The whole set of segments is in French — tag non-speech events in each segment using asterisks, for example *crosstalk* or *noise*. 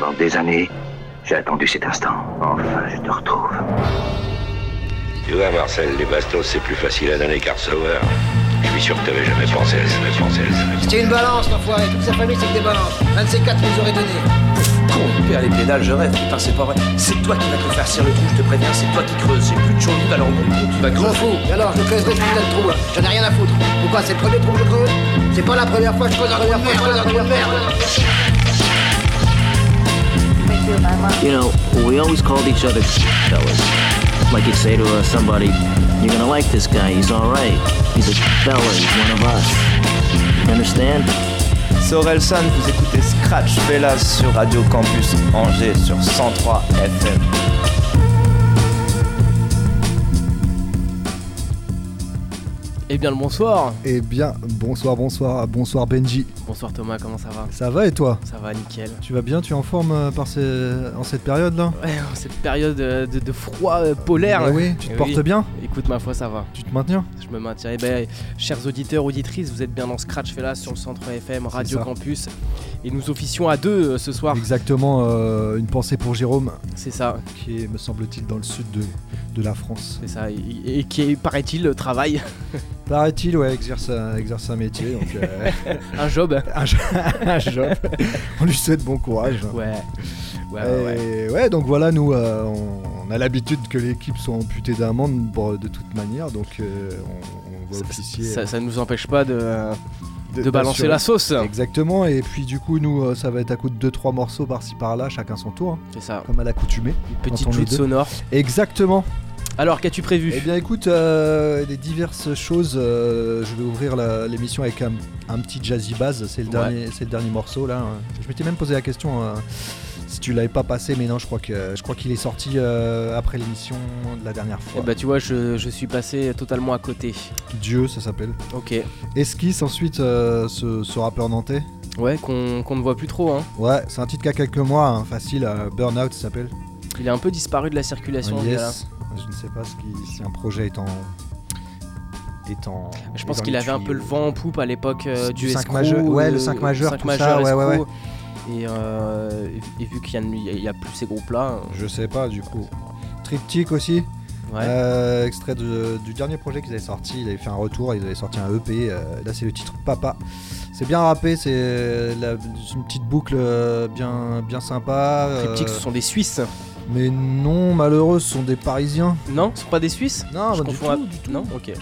Pendant des années, j'ai attendu cet instant. Enfin, je te retrouve. Tu vois, Marcel, les bastos, c'est plus facile à donner qu'à recevoir. Je suis sûr que t'avais jamais pensé à ça, jamais pensé à ça. C'était une balance, l'enfoiré. Toute sa famille, c'est que des balances. Un de ces quatre nous aurait donné. Con, il perd les pédales, je rêve. Putain, c'est pas vrai. C'est toi qui vas te faire cirer le trou, je te préviens, c'est toi qui creuses. C'est plus de chaud, alors bout, tu vas Je m'en creuser. fous. Et alors, je creuserai ce putain de trou, là. J'en ai rien à foutre. Pourquoi? C'est le premier trou que je creuse? C'est pas la première fois que je creuse un première fois, je creuse trou de merde. You know, we always called each other fellas. Like you'd say to uh, somebody, you're gonna like this guy, he's alright. He's a fella, he's one of us. You understand? C'est Orelsan, vous écoutez Scratch Fellas sur Radio Campus Angers sur 103 FM. Eh bien le bonsoir Eh bien, bonsoir, bonsoir, bonsoir Benji. Bonsoir Thomas, comment ça va Ça va et toi Ça va nickel. Tu vas bien Tu es en forme euh, par ces... en cette période-là Ouais, *laughs* en cette période euh, de, de froid euh, polaire. Ah oui, tu te portes bien Écoute ma foi ça va. Tu te maintiens? Je me maintiens. Eh ben, chers auditeurs, auditrices, vous êtes bien dans Scratch Fellas sur le centre FM Radio. Campus. Et nous officions à deux euh, ce soir. Exactement, euh, une pensée pour Jérôme, C'est ça, qui est, me semble-t-il, dans le sud de, de la France. c'est ça. Et, et qui, paraît-il, travaille *laughs* Paraît-il, ouais, exerce, un- exerce un métier, donc euh, *laughs* un job. *laughs* un, jo- un job. On lui souhaite bon courage. Ouais. Ouais. Et ouais, donc voilà, nous, euh, on, on a l'habitude que l'équipe soit amputée d'amende bon, de toute manière, donc euh, on, on va Ça, officier. ça, ça nous empêche pas de, de- de balancer la sauce. Exactement, et puis du coup, nous, euh, ça va être à coup de 2-3 morceaux par-ci par-là, chacun son tour, hein, C'est ça. comme à l'accoutumée. Une petite joute sonore. Exactement. Alors, qu'as-tu prévu? Eh bien, écoute, euh, des diverses choses. euh, je vais ouvrir l'émission avec un, un petit jazzy bass. C'est le, Ouais. dernier, le dernier morceau là. Je m'étais même posé la question euh, si tu l'avais pas passé, mais non, je crois que je crois qu'il est sorti euh, après l'émission de la dernière Eh fois. bah, tu vois, je, je suis passé totalement à côté. Dieu, ça s'appelle. Ok. Esquisse ensuite, euh, ce, ce rappeur nantais. Ouais, qu'on ne voit plus trop, hein. Ouais, c'est un titre qui a quelques mois, hein, facile. euh, Burnout, ça s'appelle. Il a un peu disparu de la circulation. Gars-là. yes. Je ne sais pas ce qui- si un projet est en. Je pense qu'il avait un peu le vent en poupe à l'époque euh, Du majeur- ouais, le euh, cinq majeur, cinq tout ça, majeur, ouais, ouais, escroc. Et, euh, et vu qu'il n'y a, plus ces groupes-là, Je sais pas du coup. Triptyque aussi, ouais. euh, extrait de- du dernier projet qu'ils avaient sorti. Ils avaient fait un retour, ils avaient sorti un EP. euh, là, c'est le titre Papa. C'est bien rappé, c'est une petite boucle euh, bien, bien sympa. euh, Triptyque, ce sont des Suisses. Mais non, malheureux, ce sont des Parisiens. Non, ce sont pas des Suisses? Non, Je bah, du confonds tout, à- du tout. Non, ok.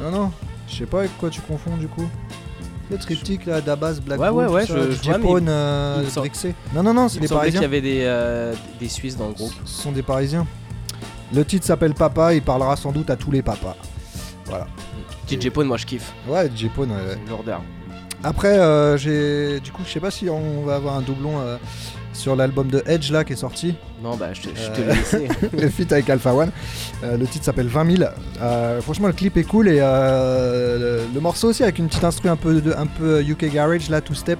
Non, non. Je sais pas avec quoi tu confonds du coup. Le triptyque là, Dabas, Black Ouais, ouais, ouais, je- je vois, mais il euh, me semble- Drixé. Non, non, non, c'est Il me des semblait qu'il Parisiens. y avait des, euh, des Suisses dans le groupe. Ce sont des Parisiens. Le titre s'appelle Papa, il parlera sans doute à tous les papas. Voilà. DJ Pone, moi je kiffe. Ouais, Pawn, ouais, ouais. C'est une lourdeur. Après, euh, j'ai. Du coup, je sais pas si on va avoir un doublon euh, sur l'album de Edge là qui est sorti. Non, bah je te, je te Euh. l'ai laissé. *laughs* le feat avec Alpha One. Euh, le titre s'appelle 20 000. Euh, franchement, le clip est cool et le, le morceau aussi avec une petite instru un peu, de, un peu UK Garage là, two step.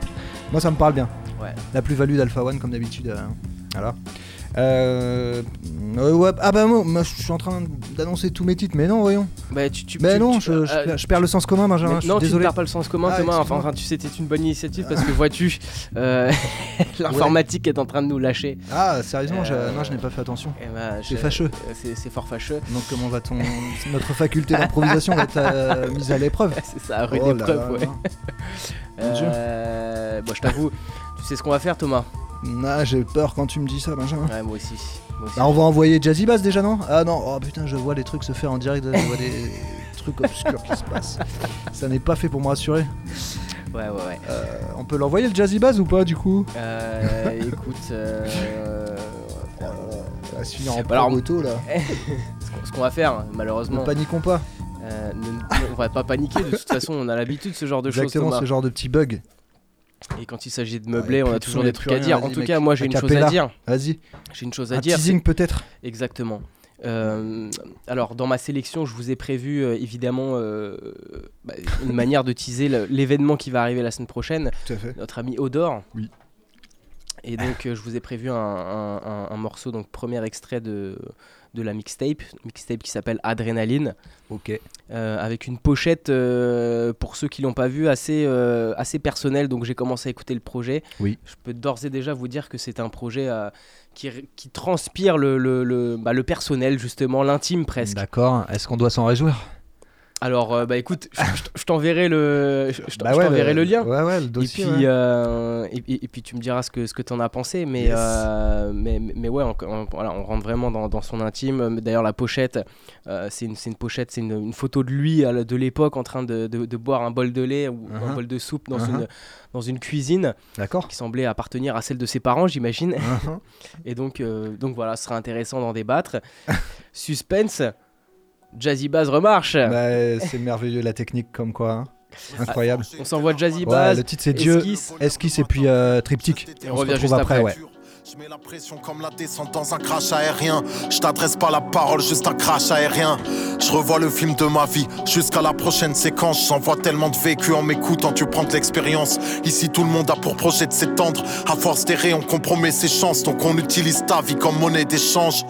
Moi, ça me parle bien. Ouais. La plus-value d'Alpha One comme d'habitude. voilà. Euh, euh, ouais, ah bah moi, moi, je suis en train d'annoncer tous mes titres, mais non, voyons. bah, tu, tu, Mais tu- non, tu- je, je euh, perds- je perds le sens commun, Benjamin. Non, tu ne perds pas le sens commun, Ah, Thomas. Enfin, enfin, tu sais, c'était une bonne initiative parce que vois-tu, euh, *laughs* l'informatique est en train de nous lâcher. Ah, sérieusement, je- Euh, non, je n'ai pas fait attention. Eh ben, C'est fâcheux. C'est fort fâcheux. Donc, comment va ton. Notre faculté d'improvisation va être euh, mise à l'épreuve? *laughs* C'est ça, rude Oh épreuve, ouais. Euh, bon, je t'avoue, tu sais ce qu'on va faire, Thomas Ah, j'ai peur quand tu me dis ça, Benjamin. Ouais, moi aussi. Moi aussi. Ah, on va envoyer Jazzy Bass déjà, non Ah non, oh putain, je vois les trucs se faire en direct, je vois des *laughs* trucs obscurs qui se passent. Ça n'est pas fait pour me rassurer. Ouais, ouais, ouais. Euh, on peut l'envoyer le Jazzy Bass ou pas du coup Euh, *laughs* écoute, euh, Ça va se finir en Bah alors, proto là. *laughs* ce qu'on- va faire, Ne malheureusement, paniquons pas. euh, ne- on va pas paniquer. De toute façon, on a l'habitude de ce genre de choses, Exactement ce genre de petit bug. Et quand il s'agit de meubler, Ouais, on a toujours des trucs à dire. En tout mec. cas, moi, j'ai une chose à dire. Vas-y. J'ai une chose à Un dire. teasing peut-être Exactement. Euh, alors, dans ma sélection, je vous ai prévu euh, évidemment euh, bah, une manière de teaser l'événement qui va arriver la semaine prochaine. Tout à fait. Notre ami Odor. Oui. Et donc, je vous ai prévu un, un- un- un morceau, donc premier extrait de, de la mixtape, mixtape qui s'appelle Adrénaline, Ok. euh, avec une pochette, euh, pour ceux qui l'ont pas vu, assez, euh, assez personnelle. Donc, j'ai commencé à écouter le projet. Oui. Je peux d'ores et déjà vous dire que c'est un projet qui, qui transpire le, le, le- bah, le personnel, justement, l'intime presque. D'accord. Est-ce qu'on doit s'en réjouir? Alors, euh, bah écoute, je, t'enverrai le, je, Bah ouais, le lien. Ouais, ouais, le Et puis, euh, et, puis tu me diras ce que, ce que tu en as pensé. Mais, Yes. euh, mais, mais ouais, on, on- voilà, on rentre vraiment dans, dans son intime. D'ailleurs, la pochette, c'est une, une pochette, c'est une, une photo de lui de l'époque en train de, de- de boire un bol de lait ou un Uh-huh. bol de soupe dans, Uh-huh. une, dans une cuisine qui semblait appartenir à celle de ses parents, j'imagine. Mhm. *laughs* Et donc, donc voilà, ce sera intéressant d'en débattre. *laughs* Suspense, Jazzy Bass remarche. Bah, c'est merveilleux la technique comme quoi. hein. Incroyable. On s'envoie Jazzy Ouais, Bass. le titre c'est Dieu, Esquisse. esquisse et puis euh, triptyque. Et on se revient retrouve juste après. ouais. Je mets la pression comme la descente dans un crash aérien. Je t'adresse pas la parole, juste un crash aérien. Je revois le film de ma vie jusqu'à la prochaine séquence. J'en vois tellement de vécu en m'écoutant, tu prends de l'expérience. Ici, tout le monde a pour projet de s'étendre. À force d'errer, on compromet ses chances. Donc on utilise ta vie comme monnaie d'échange.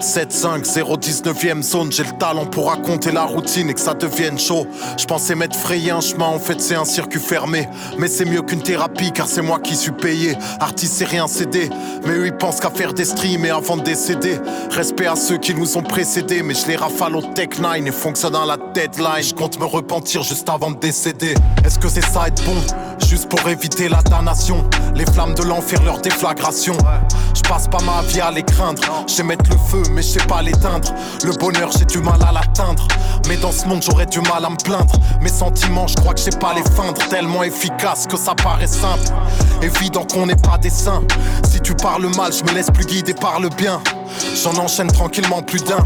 7, 5, 0, 19ème zone. J'ai le talent pour raconter la routine et que ça devienne chaud. Je pensais m'être frayé un chemin, en fait c'est un circuit fermé. Mais c'est mieux qu'une thérapie car c'est moi qui suis payé. Artiste c'est rien cédé. Mais eux ils pensent qu'à faire des streams et avant de décéder. Respect à ceux qui nous ont précédés. Mais je les rafale au Tech 9 et fonctionne dans la deadline. Je compte me repentir juste avant de décéder. Est-ce que c'est ça être bon? Juste pour éviter la damnation. Les flammes de l'enfer, leur déflagration. Je passe pas ma vie à les craindre. Je sais mettre le feu, mais je sais pas l'éteindre. Le bonheur, j'ai du mal à l'atteindre. Mais dans ce monde, j'aurais du mal à me plaindre. Mes sentiments, je crois que je sais pas les feindre. Tellement efficace que ça paraît simple. Évident qu'on n'est pas des saints. Si tu parles mal, je me laisse plus guider par le bien. J'en enchaîne tranquillement plus d'un.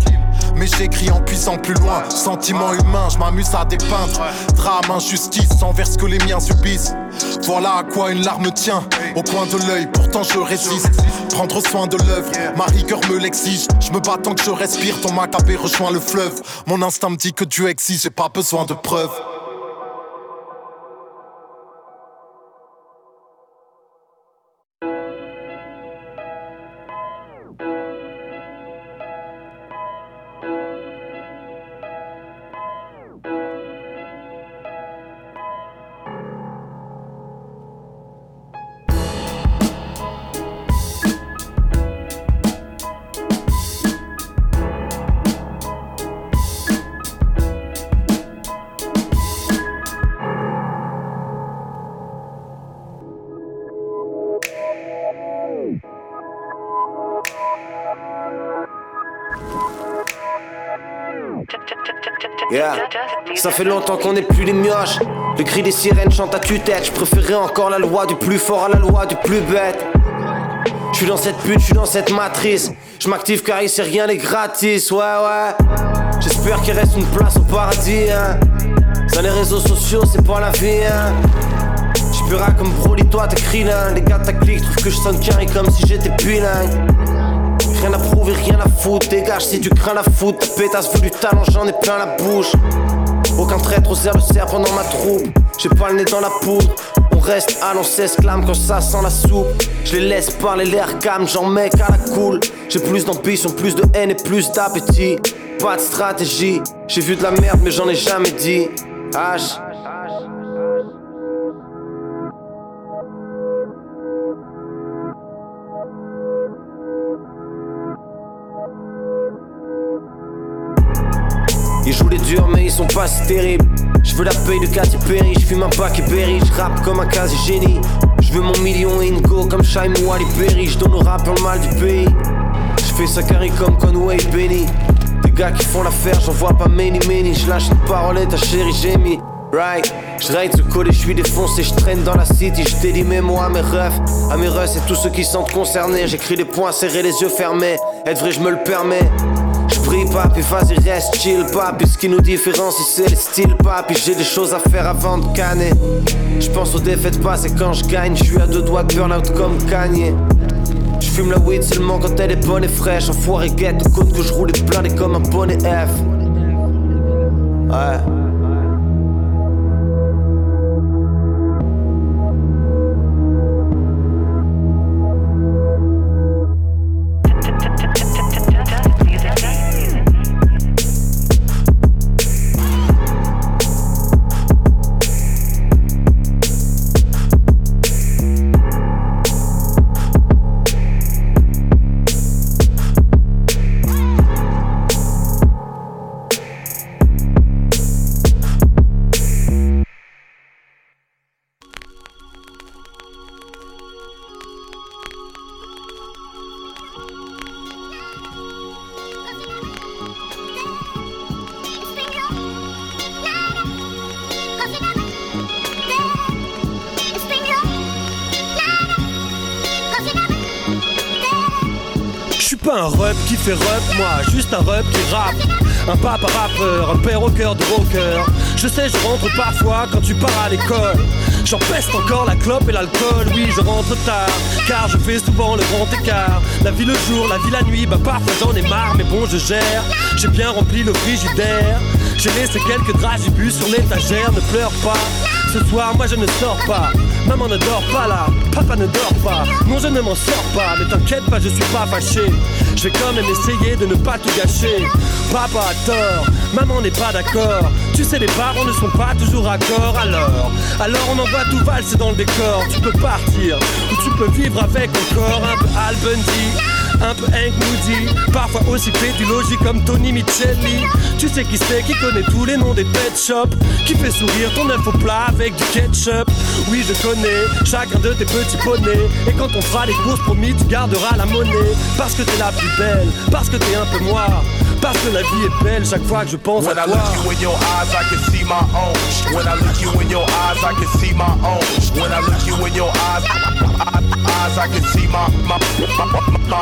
Mais j'écris en puissant plus loin. Sentiment humain, je m'amuse à dépeindre. Drame, injustice, envers ce que les miens subissent. Voilà à quoi une larme tient. Au coin de l'œil, pourtant je résiste. Prendre soin de l'œuvre, ma rigueur me l'exige. Je me bats tant que je respire, ton macabé rejoint le fleuve. Mon instinct me dit que Dieu existe, j'ai pas besoin de preuves. Ça fait longtemps qu'on n'est plus les mioches. Le cri des sirènes chante à tue-tête. Je encore la loi du plus fort à la loi du plus bête. Je suis dans cette pute, je suis dans cette matrice. Je m'active car ici rien n'est gratis. Ouais, ouais. J'espère qu'il reste une place au paradis. Hein. Dans les réseaux sociaux, c'est pas la vie. Hein. J'suis comme Broly, toi t'es là. Les gars t'as-clic trouvent que je sonne carré comme si j'étais bilingue. Rien à prouver, rien à foutre. Dégage si tu crains la foot. Ta pétasse veut du talent, j'en ai plein la bouche. Aucun traître aux herbes sert pendant ma troupe. J'ai pas le nez dans la poudre. On reste à l'on s'exclame quand ça sent la soupe. Je les laisse parler l'air calme, j'en mets qu'à la cool. J'ai plus d'ambition, plus de haine et plus d'appétit. Pas de stratégie. J'ai vu de la merde, mais j'en ai jamais dit. H. jouent les durs mais ils sont pas si terribles. Je veux la paye de Katy Perry, je fume un paquet berry, je rappe comme un quasi génie. Je veux mon million Ingo comme Shime ou Ali Berry, je donne au rap le mal du pays. Je fais ça carré comme Conway Benny. Des gars qui font l'affaire, j'en vois pas many many. Je lâche une parole et ta chérie j'ai mis Right, je ride ce côté, je suis défoncé, je traîne dans la city, je dédie mes mots à mes refs, à mes refs et tous ceux qui sentent concernés, j'écris des points serrés, les yeux fermés, être vrai je me le permets, je prie papi, vas-y reste chill papi, ce qui nous différencie c'est le style papi, j'ai des choses à faire avant de canner, je pense aux défaites passées quand je gagne, je suis à deux doigts de burn-out comme Kanye. Je fume la weed seulement quand elle est bonne et fraîche, enfoiré guette, compte que je roule et comme un bonnet F. Ouais. Un rep moi, juste un rep qui rappe. Un papa rappeur, un père au cœur de rocker. Je sais, je rentre parfois quand tu pars à l'école. J'en peste encore la clope et l'alcool, oui, je rentre tard. Car je fais souvent le grand écart. La vie le jour, la vie la nuit, bah parfois j'en ai marre, mais bon, je gère. J'ai bien rempli le frigidaire. J'ai laissé quelques dragibus sur l'étagère, ne pleure pas. Ce soir, moi je ne sors pas. Maman ne dort pas là, papa ne dort pas. Non, je ne m'en sors pas, mais t'inquiète pas, je suis pas fâché. Je vais quand même essayer de ne pas tout gâcher. Papa a tort, maman n'est pas d'accord. Tu sais, les parents ne sont pas toujours accord. Alors, alors on envoie tout valser dans le décor. Tu peux partir, ou tu peux vivre avec encore un peu Al Bundy. Un peu Hank Moody, parfois aussi pédulogie comme Tony Micheli. Tu sais qui c'est qui connaît tous les noms des pet shops, qui fait sourire ton œuf au plat avec du ketchup. Oui, je connais chacun de tes petits poneys. Et quand on fera les courses, promis, tu garderas la monnaie. Parce que t'es la plus belle, parce que t'es un peu noire. Parce que la vie est belle chaque fois que je pense When à I toi. look you in your eyes, I can see my own. When I look you in your eyes, I can see my own. When I look you in your eyes, eyes I can see my my my, my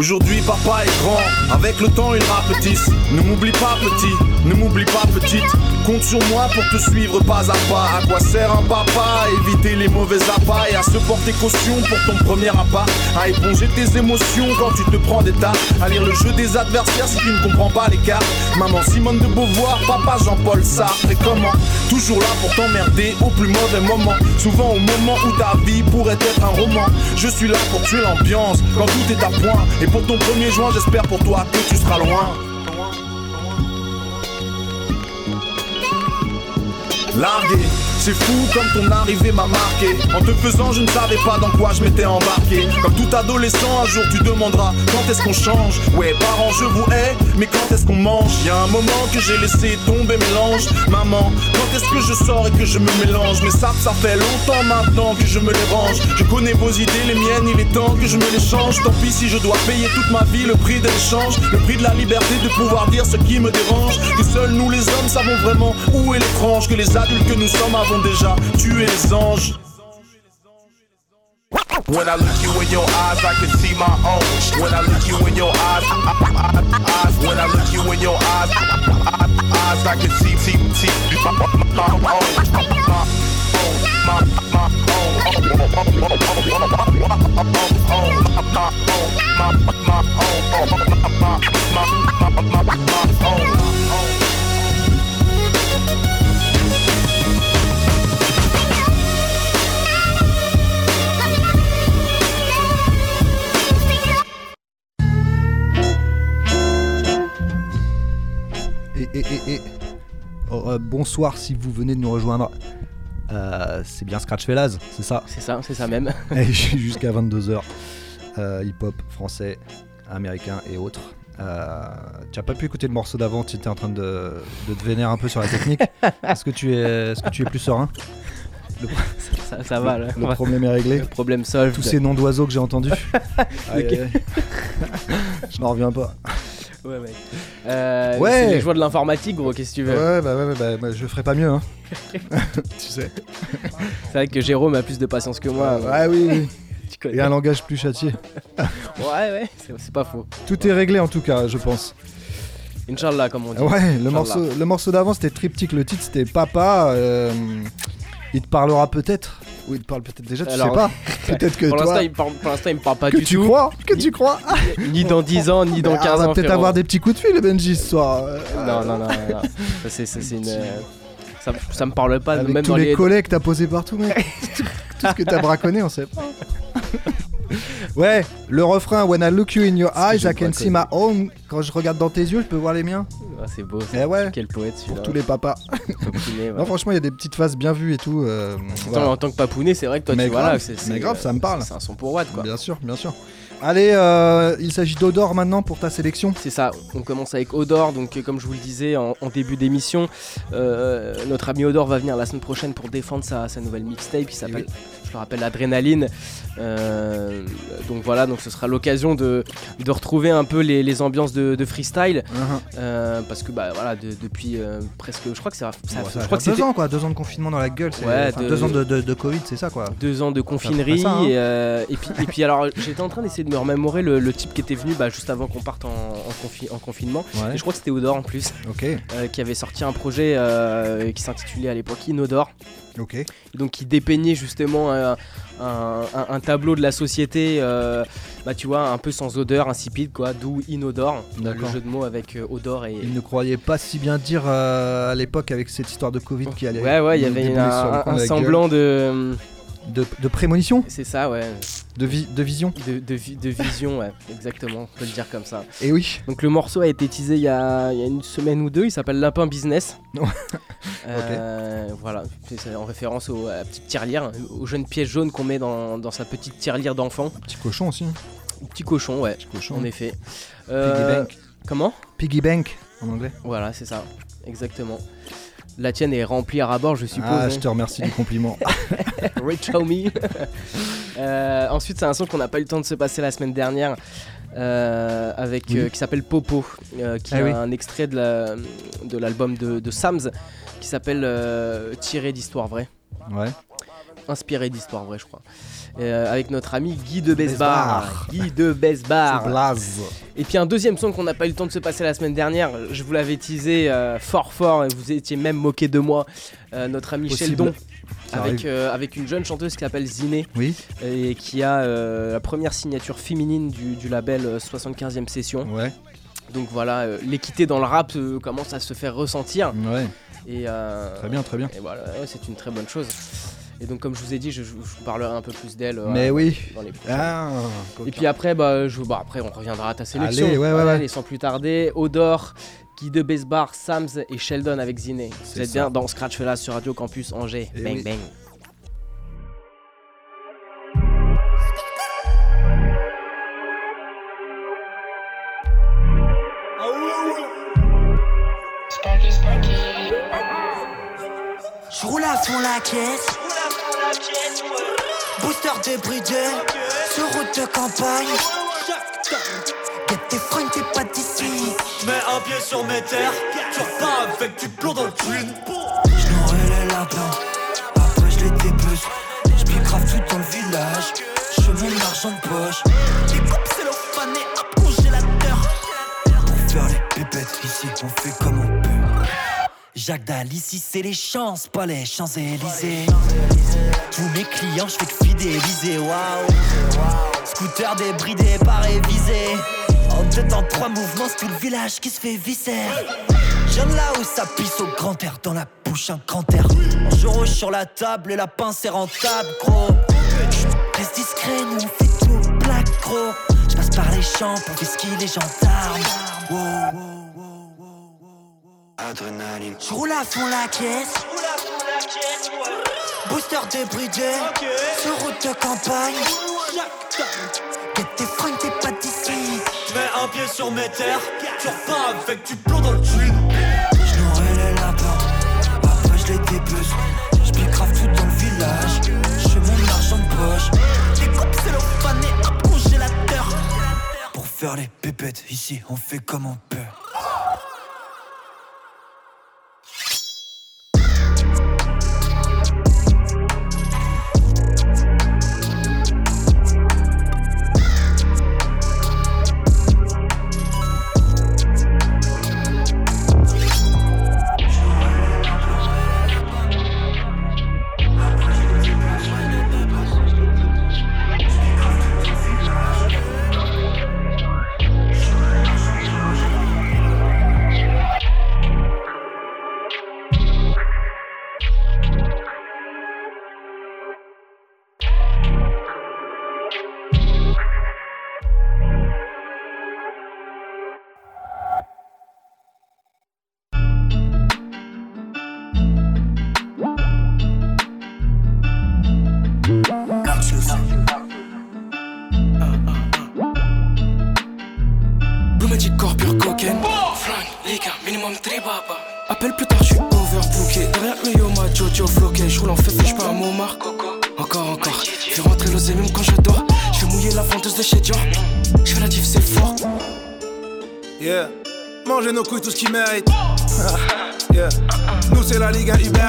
aujourd'hui papa est grand, avec le temps il rapetisse. Ne m'oublie pas petit, ne m'oublie pas petite. Compte sur moi pour te suivre pas à pas. À quoi sert un papa? Éviter les mauvais appâts et à se porter caution pour ton premier appât. À éponger tes émotions quand tu te prends des tas. À lire le jeu des adversaires si tu ne comprends pas les cartes. Maman Simone de Beauvoir, papa Jean-Paul Sartre. Et comment? Toujours là pour t'emmerder au plus mauvais moment. Souvent au moment où ta vie pourrait être un roman. Je suis là pour tuer l'ambiance quand tout est à point. Et pour ton premier juin, j'espère pour toi que tu seras loin. Largué, c'est fou comme ton arrivée m'a marqué. En te faisant, je ne savais pas dans quoi je m'étais embarqué. Comme tout adolescent, un jour tu demanderas quand est-ce qu'on change? Ouais, parents, je vous hais, mais quand est-ce qu'on mange? Y a un moment que j'ai laissé tomber mélange. Maman, quand est-ce que je sors et que je me mélange? Mais ça, ça fait longtemps maintenant que je me les range. Je connais vos idées, les miennes, il est temps que je me les change. Tant pis si je dois payer toute ma vie le prix de l'échange, le prix de la liberté de pouvoir dire ce qui me dérange. Que seuls nous les hommes savons vraiment où est l'étrange, que les adultes que nous sommes avons déjà tué les anges. When I look you in your eyes, I can see my own. When I look you in your eyes, eyes. When I look you in your eyes, I can see, my, my. Et, et, et, et. Oh, euh, bonsoir si vous venez de nous rejoindre. Euh, c'est bien Scratch Fellas, c'est ça C'est ça, c'est ça même. *laughs* Et Jusqu'à 22h. Hip-hop français, américain et autres. Euh, tu as pas pu écouter le morceau d'avant, tu étais en train de, de te vénérer un peu sur la technique. Est-ce que, tu es, est-ce que tu es plus serein? Le- Ça, ça va, là. Le problème est réglé. Le problème solved. Tous ces noms d'oiseaux que j'ai entendus. *laughs* Aïe, aïe, aïe. Je n'en reviens pas. *laughs* Ouais, mec. Euh, Ouais. C'est les joies de l'informatique, gros, qu'est-ce que tu veux Ouais, bah ouais, ouais, bah, bah, je ferai pas mieux, hein. *laughs* tu sais. C'est vrai que Jérôme a plus de patience que moi. Ouais, oui, oui. *laughs* Tu connais. Et un langage plus châtié. Ouais, ouais, c'est pas faux. Tout est réglé en tout cas, je pense. Inch'Allah, comme on dit. Ouais, le morceau, le morceau d'avant c'était triptyque, le titre c'était Papa. euh, il te parlera peut-être. Ou il te parle peut-être déjà, tu Alors, sais pas. *laughs* *laughs* Peut-être que pour toi. il parle- pour l'instant, il me parle pas que du tu tout. crois Que tu crois *laughs* Ni dans 10 ans, ni dans Ah, 15 On va ans. peut-être avoir des petits coups de fil, Benji, ce soir. euh, Non, non, non, non. c'est, une. euh, Ça, ça me parle pas, Avec même tous dans les, les. collègues que t'as posés partout, mec. tout, tout ce que t'as braconné, on sait pas. Ouais, le refrain When I look you in your eyes, I can see my own. Quand je regarde dans tes yeux, je peux voir les miens. Ah, c'est beau. Eh ouais. Quel poète celui-là. *laughs* Pour tous les papas. Papounet, ouais. Non, franchement, il y a des petites phases bien vues et tout. euh, voilà. En tant que papounet, c'est vrai que toi, Mais tu vois mais grave, ça me parle. C'est un son pour Watt, quoi. Bien sûr, bien sûr. Allez, euh, il s'agit d'Odor maintenant pour ta sélection. C'est ça, on commence avec Odor, donc euh, comme je vous le disais en, en début d'émission, euh, notre ami Odor va venir la semaine prochaine pour défendre sa, sa nouvelle mixtape qui s'appelle, je le rappelle, Adrénaline. Euh, donc voilà, donc ce sera l'occasion de, de retrouver un peu les, les ambiances de, de freestyle, Uh-huh. euh, parce que bah voilà, de- depuis euh, presque, je crois que ça, ça- Bon, ça je crois que deux ans quoi, deux ans de confinement dans la gueule, c'est- Ouais, deux- ans de, Covid, c'est ça quoi. deux ans de confinerie ça, hein. et, euh, et puis et puis alors j'étais en train d'essayer de me remémorer le, le type qui était venu bah, juste avant qu'on parte en, en confi- en confinement Ouais. et je crois que c'était Odor en plus Ok, euh, qui avait sorti un projet euh, qui s'intitulait à l'époque Inodor ok. et donc qui dépeignait justement un, un- un- un tableau de la société euh, bah tu vois un peu sans odeur insipide quoi d'où Inodor le jeu de mots avec euh, odor et Il ne croyait pas si bien dire euh, à l'époque avec cette histoire de Covid qui allait. ouais ouais il y avait un, un- un de semblant de de, prémonition, c'est ça ouais de, vi- de vision. de, de vi- de vision ouais exactement on peut le dire comme ça Et oui. Donc le morceau a été teasé il y a, il y a une semaine ou deux, il s'appelle Lapin Business. *laughs* Euh, Voilà, c'est en référence au- à la petite tirelire, au jeune pièce jaune qu'on met dans, dans sa petite tirelire d'enfant. Petit cochon aussi. Petit cochon, ouais, cochon. en effet. Piggy Euh, bank. Comment? Piggy bank en anglais. Voilà, c'est ça, exactement. La tienne est remplie à rabord, je suppose. Ah, hein. je te remercie du compliment. *laughs* Rich Homie. *laughs* Euh, ensuite, c'est un son qu'on n'a pas eu le temps de se passer la semaine dernière. euh, avec Oui. euh, qui s'appelle Popo, qui Ah est oui. un extrait de la- de l'album de, de Sams qui s'appelle Tiré d'histoire vraie, Ouais. inspiré d'histoire vraie, je crois. Euh, avec notre ami Guy de Besbar. Guy de Besbar. Blaze. Et puis un deuxième son qu'on n'a pas eu le temps de se passer la semaine dernière, je vous l'avais teasé euh, fort fort et vous étiez même moqué de moi, euh, notre ami Possible. Sheldon. Avec, une jeune chanteuse qui s'appelle Ziné Oui. et qui a la première signature féminine du, du label euh, 75e Session. Ouais. Donc voilà, l'équité dans le rap commence à se faire ressentir. Ouais. Et, Très bien, très bien. Et voilà, ouais, c'est une très bonne chose. Et donc comme je vous ai dit, je, je vous parlerai un peu plus d'elle. euh, Mais oui. Dans les. Ah, Et puis après, bah, je, bah, après, on reviendra à ta sélection. Allez, ouais, ouais, ouais. Allez, sans plus tarder, Odor, Guy de Besbar, Sams et Sheldon avec Ziné. Vous C'est êtes ça. bien dans Scratch Fella sur Radio Campus Angers. Eh bang oui. bang. Je roule à fond la caisse. Booster débridé. Sur route de campagne. Get tes fringues, t'es pas d'ici. Mets un pied sur mes terres, tu repars avec du plomb dans le twin. J'nourris les lapins. Après, je les dépece. J'pique grave tout dans le village. Je mon argent de poche. Les coupes cellophane et hop, congélateur. Pour faire les pépettes, ici, on fait comme on peut. Jacques Dal, ici, c'est les chances, pas les Champs-Élysées. Tous mes clients, je fais que fidéliser, waouh. Scooter débridé, pas révisé. En deux temps, trois mouvements, c'est tout le village qui se fait visser. J'aime là où ça pisse au grand air, dans la bouche un grand air. Un jour sur la table et la pince est rentable, gros. Reste discret, nous on fait tout black, gros. Je passe par les champs pour whisky les gendarmes. Adrénaline. Je roule à fond la caisse. Booster débridé. Sur route de campagne. Get tes fringues, t'es pas d'ici. Mets un pied sur mes terres, tu repars avec du plomb dans le twin. J'nourris les lapins. Après, je les. J'pique grave tout dans le village. Je mon argent de poche. Les coupes cellophane et hop, congélateur. Pour faire les pépettes, ici, on fait comme on peut. *laughs* Nous, c'est la Ligue 1 Uber.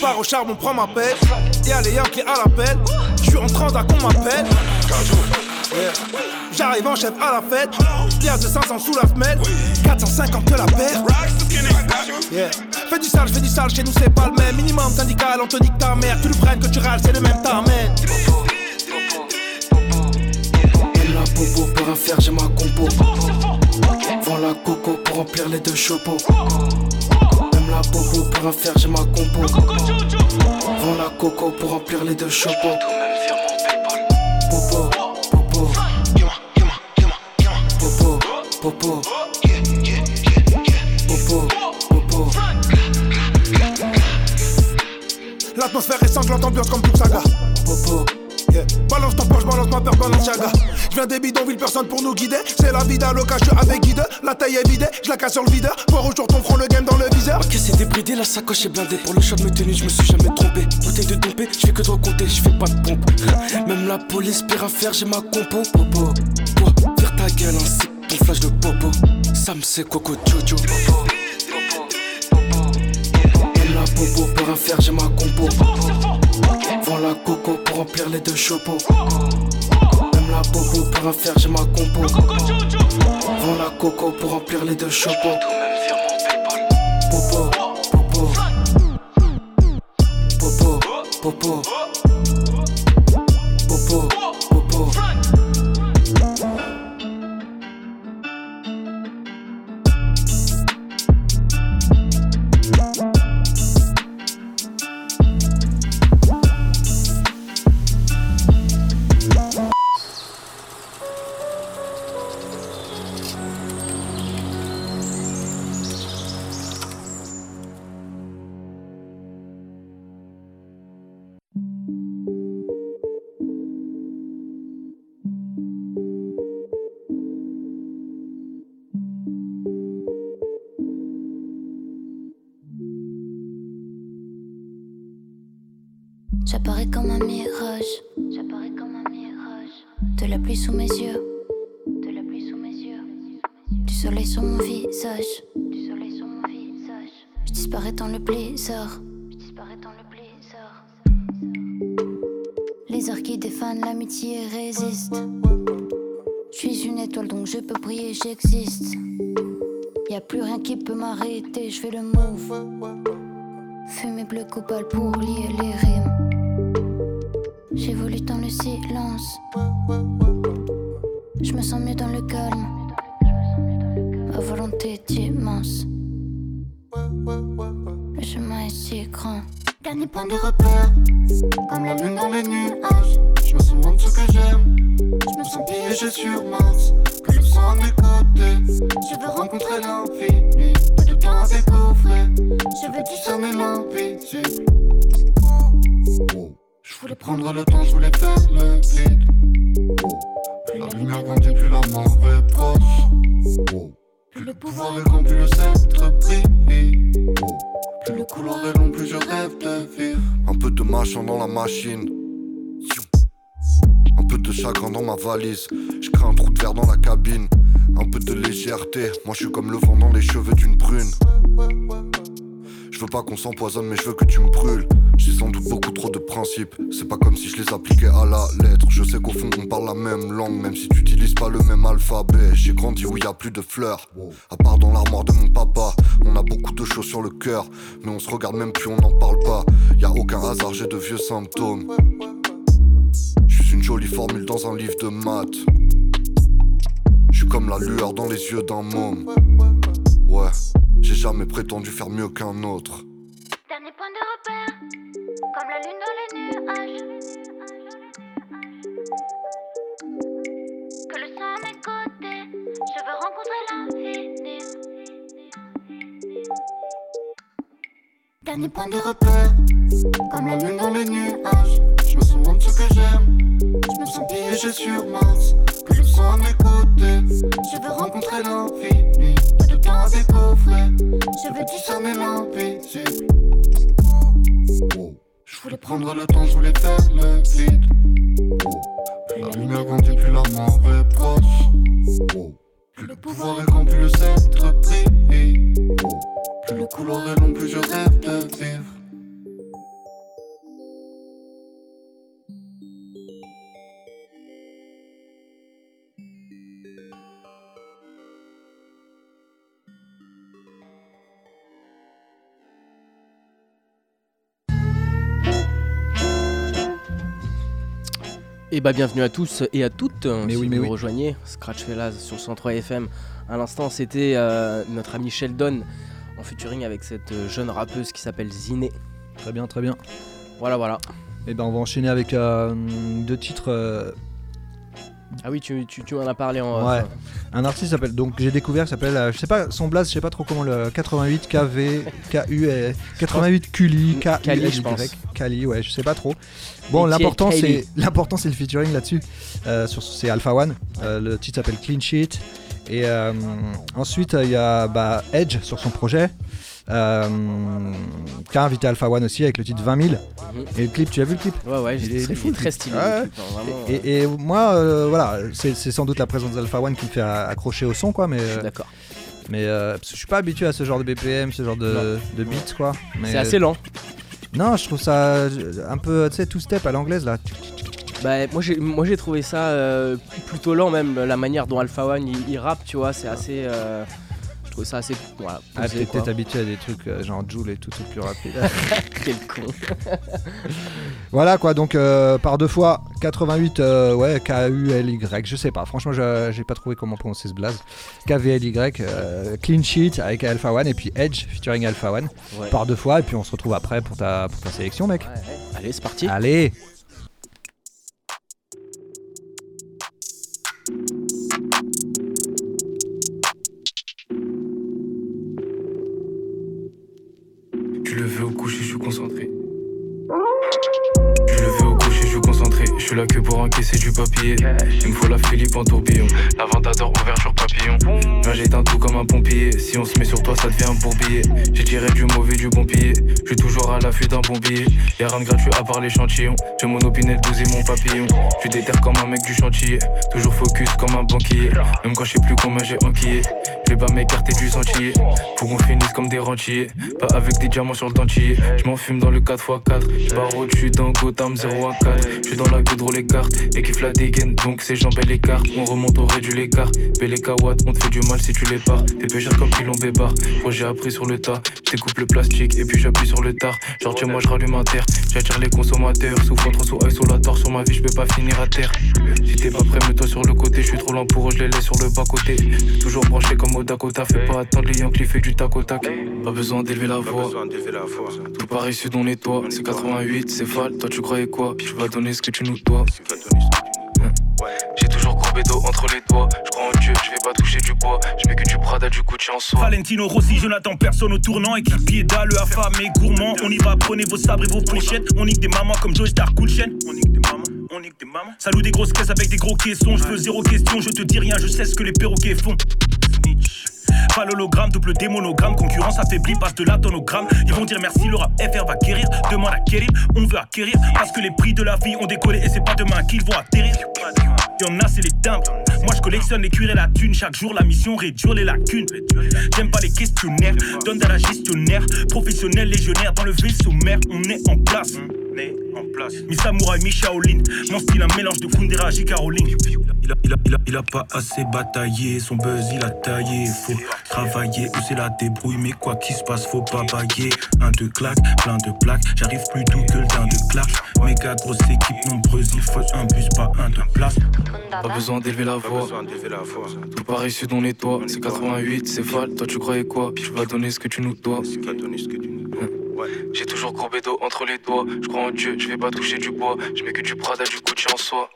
Pars au charbon, prends ma paix. Y'a les Yankees à l'appel. Je suis en transac, on m'appelle. Yeah. J'arrive en chef à la fête. Bière de 500 sous la femelle. 450 que la paire. Yeah. Fais du sale, fais du sale, chez nous c'est pas le même. Minimum syndical, on te dit que ta mère, tu le prennes, que tu râles, c'est le même. Et popo pour un fer, j'ai ma compo. Vends la coco pour remplir les deux chapeaux. Même la popo pour un fer, j'ai ma compo. Vends la coco pour remplir les deux chapeaux. Popo, popo. Popo, popo. Popo, popo. L'atmosphère est sanglante, ambiance comme toute saga. Popo. Balance ton poche, balance ma peur, balance chaga. Je viens des bidonvilles, personne pour nous guider. C'est la vie d'un loca, je suis avec guide. La taille est vidée, je la casse sur le videur. Voir au jour ton front, le game dans le viseur. Ok, c'est débridé, la sacoche est blindée. Pour le choix de mes tenues, je me suis jamais trompé. Bouteille de dompé, je fais que de recompter, je fais pas de pompe. *laughs* Même la police pire à faire, j'ai ma compo. Popo, toi, tire ta gueule ainsi que ton flash de popo. Sam, c'est Coco Jojo. Popo, Même la popo pour un fer, j'ai ma compo. Vends la coco pour remplir les deux chapeaux. Même la popo pour un fer, j'ai ma compo. Vends la coco pour remplir les deux chapeaux. Popo. Popo, popo. Popo, pour lier les rimes. J'évolue dans le silence. Je me sens mieux dans le calme. Ma volonté est immense. Le chemin est si grand. Dernier point de repère, comme la lune dans les nuages. Je me sens loin de ce que j'aime. Je me sens piégé sur Mars. Que je sens à mes côtés. Je veux rencontrer l'infini. Je veux. Je voulais prendre le temps, je voulais faire le vide. Plus la lumière grandit, plus la mort est proche. Plus le pouvoir est grand, plus le sceptre brille. Plus le couloir est long, plus je rêve de vivre. Un peu de machin dans la machine. Peu de chagrin dans ma valise. Je crée un trou de verre dans la cabine. Un peu de légèreté. Moi je comme le vent dans les cheveux d'une brune. Je veux pas qu'on s'empoisonne, mais je veux que tu me brûles. J'ai sans doute beaucoup trop de principes. C'est pas comme si je les appliquais à la lettre. Je sais qu'au fond on parle la même langue, même si tu utilises pas le même alphabet. J'ai grandi où y a plus de fleurs. À part dans l'armoire de mon papa, on a beaucoup de choses sur le cœur. Mais on se regarde même plus, on n'en parle pas. Y a aucun hasard, j'ai de vieux symptômes. Jolie formule dans un livre de maths. Je suis comme la lueur dans les yeux d'un môme. Ouais, j'ai jamais prétendu faire mieux qu'un autre. Dernier point de repère, comme la lune dans les nuages. Que le sang à mes côtés, je veux rencontrer l'infini. Dernier point de repère, comme la lune dans les nuages. Je me sens loin de ce que j'aime. Je me sens piégé sur Mars. Que le sang temps à mes côtés. Je veux rencontrer l'infini. Pas de temps à découvrir. Je veux discerner l'invisible. Je voulais prendre le temps, je voulais faire le vide. Plus la lumière grandit, plus la mort est proche. Plus le pouvoir est grand, plus le sceptre brille. Plus le couloir est long, plus je rêve de vivre. Et bah bienvenue à tous et à toutes. Mais si oui, vous mais nous oui. rejoignez, Scratch Fellas sur 103 FM. À l'instant, c'était euh, notre ami Sheldon en featuring avec cette euh, jeune rappeuse qui s'appelle Ziné. Très bien, très bien. Voilà, voilà. Et ben on va enchaîner avec euh, deux titres. Ah oui, tu, tu, tu m'en as parlé en. Ouais. Un artiste s'appelle donc j'ai découvert s'appelle euh, je sais pas son blaze je sais pas trop comment le 88 KV KU et 88 Kuli K Kali, je pense. Kali ouais je sais pas trop. Bon l'important c'est l'important c'est le featuring là-dessus Euh, sur c'est Alpha One Euh, le titre s'appelle Clean Sheet et ensuite il y a bah, Edge sur son projet euh, qui a invité Alpha One aussi avec le titre 20 000 et le clip tu as vu le clip Ouais, ouais, Il est- fou, très clip. stylé. Ouais, clip, hein, Et, et moi, euh, voilà, c'est sans doute la présence d'Alpha One qui me fait accrocher au son, quoi. Mais, Je suis euh, d'accord. Mais euh, parce que je suis pas habitué à ce genre de BPM, ce genre de, de beats, quoi. C'est assez lent. Non, je trouve ça euh, un peu, tu sais, two step à l'anglaise là. Bah, moi j'ai moi j'ai trouvé ça euh, plutôt lent même la manière dont Alpha One il, il rappe tu vois c'est assez euh, je trouve ça assez voilà Ah, t'es quoi. peut-être habitué à des trucs euh, genre Joule et tout, tout plus rapide. *laughs* Quel con *laughs* voilà quoi, donc euh, par deux fois 88, euh, ouais, K-U-L-Y, je sais pas, franchement, je- j'ai pas trouvé comment prononcer ce blaze. K-V-L-Y, euh, Clean Sheet avec Alpha One et puis Edge featuring Alpha One Ouais. par deux fois, et puis on se retrouve après pour ta, pour ta sélection, mec. allez c'est parti Allez Je le fais au coucher, je suis concentré. Je suis là que pour encaisser du papier. Il me faut la Philippe en tourbillon. La Ventador ouverture papillon. Viens, j'éteins tout comme un pompier. Si on se met sur toi, ça devient un bourbier. J'ai tiré du mauvais du bon pied. Je suis toujours à l'affût d'un bon billet. Y'a rien gratuit à part l'échantillon. J'ai mon opinel 12 et mon papillon. Je suis déter comme un mec du chantier. Toujours focus comme un banquier. Même quand je sais plus combien j'ai enquillé. Je vais pas m'écarter du sentier. Faut qu'on finisse comme des rentiers. Pas avec des diamants sur le dentier. Je m'en fume dans le 4x4. Je pars au dessus dans Gotham 0 à 4. Je suis dans la gueule, les cartes. Et kiffe la dégaine, donc ses jambes elles écartent. On remonte au réduit l'écart. Belle les kawatt, on te fait du mal si tu les pars. T'es pécheur comme pilon bébard. Moi j'ai appris sur le tas. Je découpe le plastique et puis j'appuie sur le tard. Genre tiens moi je rallume un terre. J'attire les consommateurs. Souffle trop sous isolator sur ma vie, je peux pas finir à terre. Si t'es pas prêt, mets-toi sur le côté. Je suis trop lent pour eux, je les laisse sur le bas côté. Toujours branché comme au Dakota. Fais pas attendre les Yankees, fait du tac au tac. Pas besoin d'élever la voix. Tout par issu dans les toits. C'est 88, c'est fal. Toi tu croyais quoi? Je vais donner ce que tu nous dois. J'ai toujours gros bédo entre les doigts. Je crois en Dieu, je vais pas toucher du bois. Je mets que du Prada, du Gucci en soi. Valentino Rossi, je n'attends personne au tournant. Équipier le affamé gourmand. On y va, prenez vos sabres et vos fléchettes. On nique des mamans comme Joe Star Cool Chain. On nique des mamans, on nique des mamans. Salut des grosses caisses avec des gros caissons. Je veux zéro question, je te dis rien, je sais ce que les perroquets font. Snitch. Pas l'hologramme, double démonogramme, concurrence affaiblie, passe de la tonne au gramme. Ils vont dire merci, le rap FR va guérir. Demande à Kérim, on veut acquérir. Parce que les prix de la vie ont décollé et c'est pas demain qu'ils vont atterrir. Y'en a, c'est les timbres. Moi, je collectionne les cuirs et la thune. Chaque jour, la mission réduire les lacunes. J'aime pas les questionnaires, donne à la gestionnaire. Professionnel, légionnaire, dans le vaisseau mère, on est en place. En place. Mi Shaolin. Mon style, un mélange de Kundera, J. Caroline. Il a, il, a, il, a, il a pas assez bataillé, son buzz il a taillé. Faut travailler ou c'est la débrouille, mais quoi qu'il se passe, faut pas bailler. Un, deux claques, plein de plaques. J'arrive plus doux que le d'un de claque. Méga grosse équipe nombreuse, il faut un bus, pas un de place. Pas besoin d'élever la voix. Tout par issu dans les toits. C'est 88, c'est fal. Toi tu croyais quoi? Je vais donner ce que tu nous dois. J'ai toujours gros bédo entre les doigts. Je crois en Dieu, je vais pas toucher du bois. Je mets que du Prada, du Gucci en soi.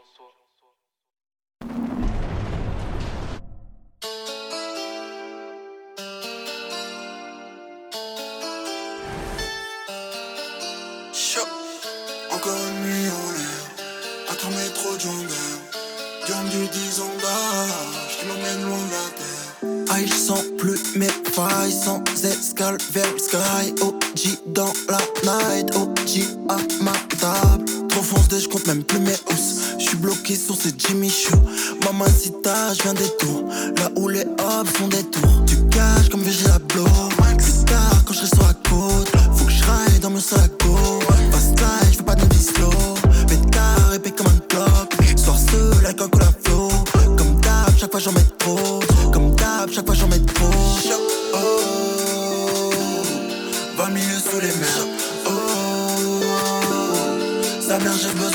Sens plus mes failles Sans escale vers le sky. OG dans la night OG à ma table. Trop foncé, je compte même plus mes housses. Je suis bloqué sur ces Jimmy Choo. Maman si t'as, je viens des tours. Là où les hops font des tours. Tu caches comme VG la blow Plus tard quand je sur la côte Faut que je raille dans mon go Fast je fais pas de slow Pétard épais comme un clock Soir seul un cola flow. Comme d'hab, chaque fois j'en mets trop D'hab, chaque fois j'en mets trop. Oh, 20 milieux sous les mers. Oh, sa mère j'ai besoin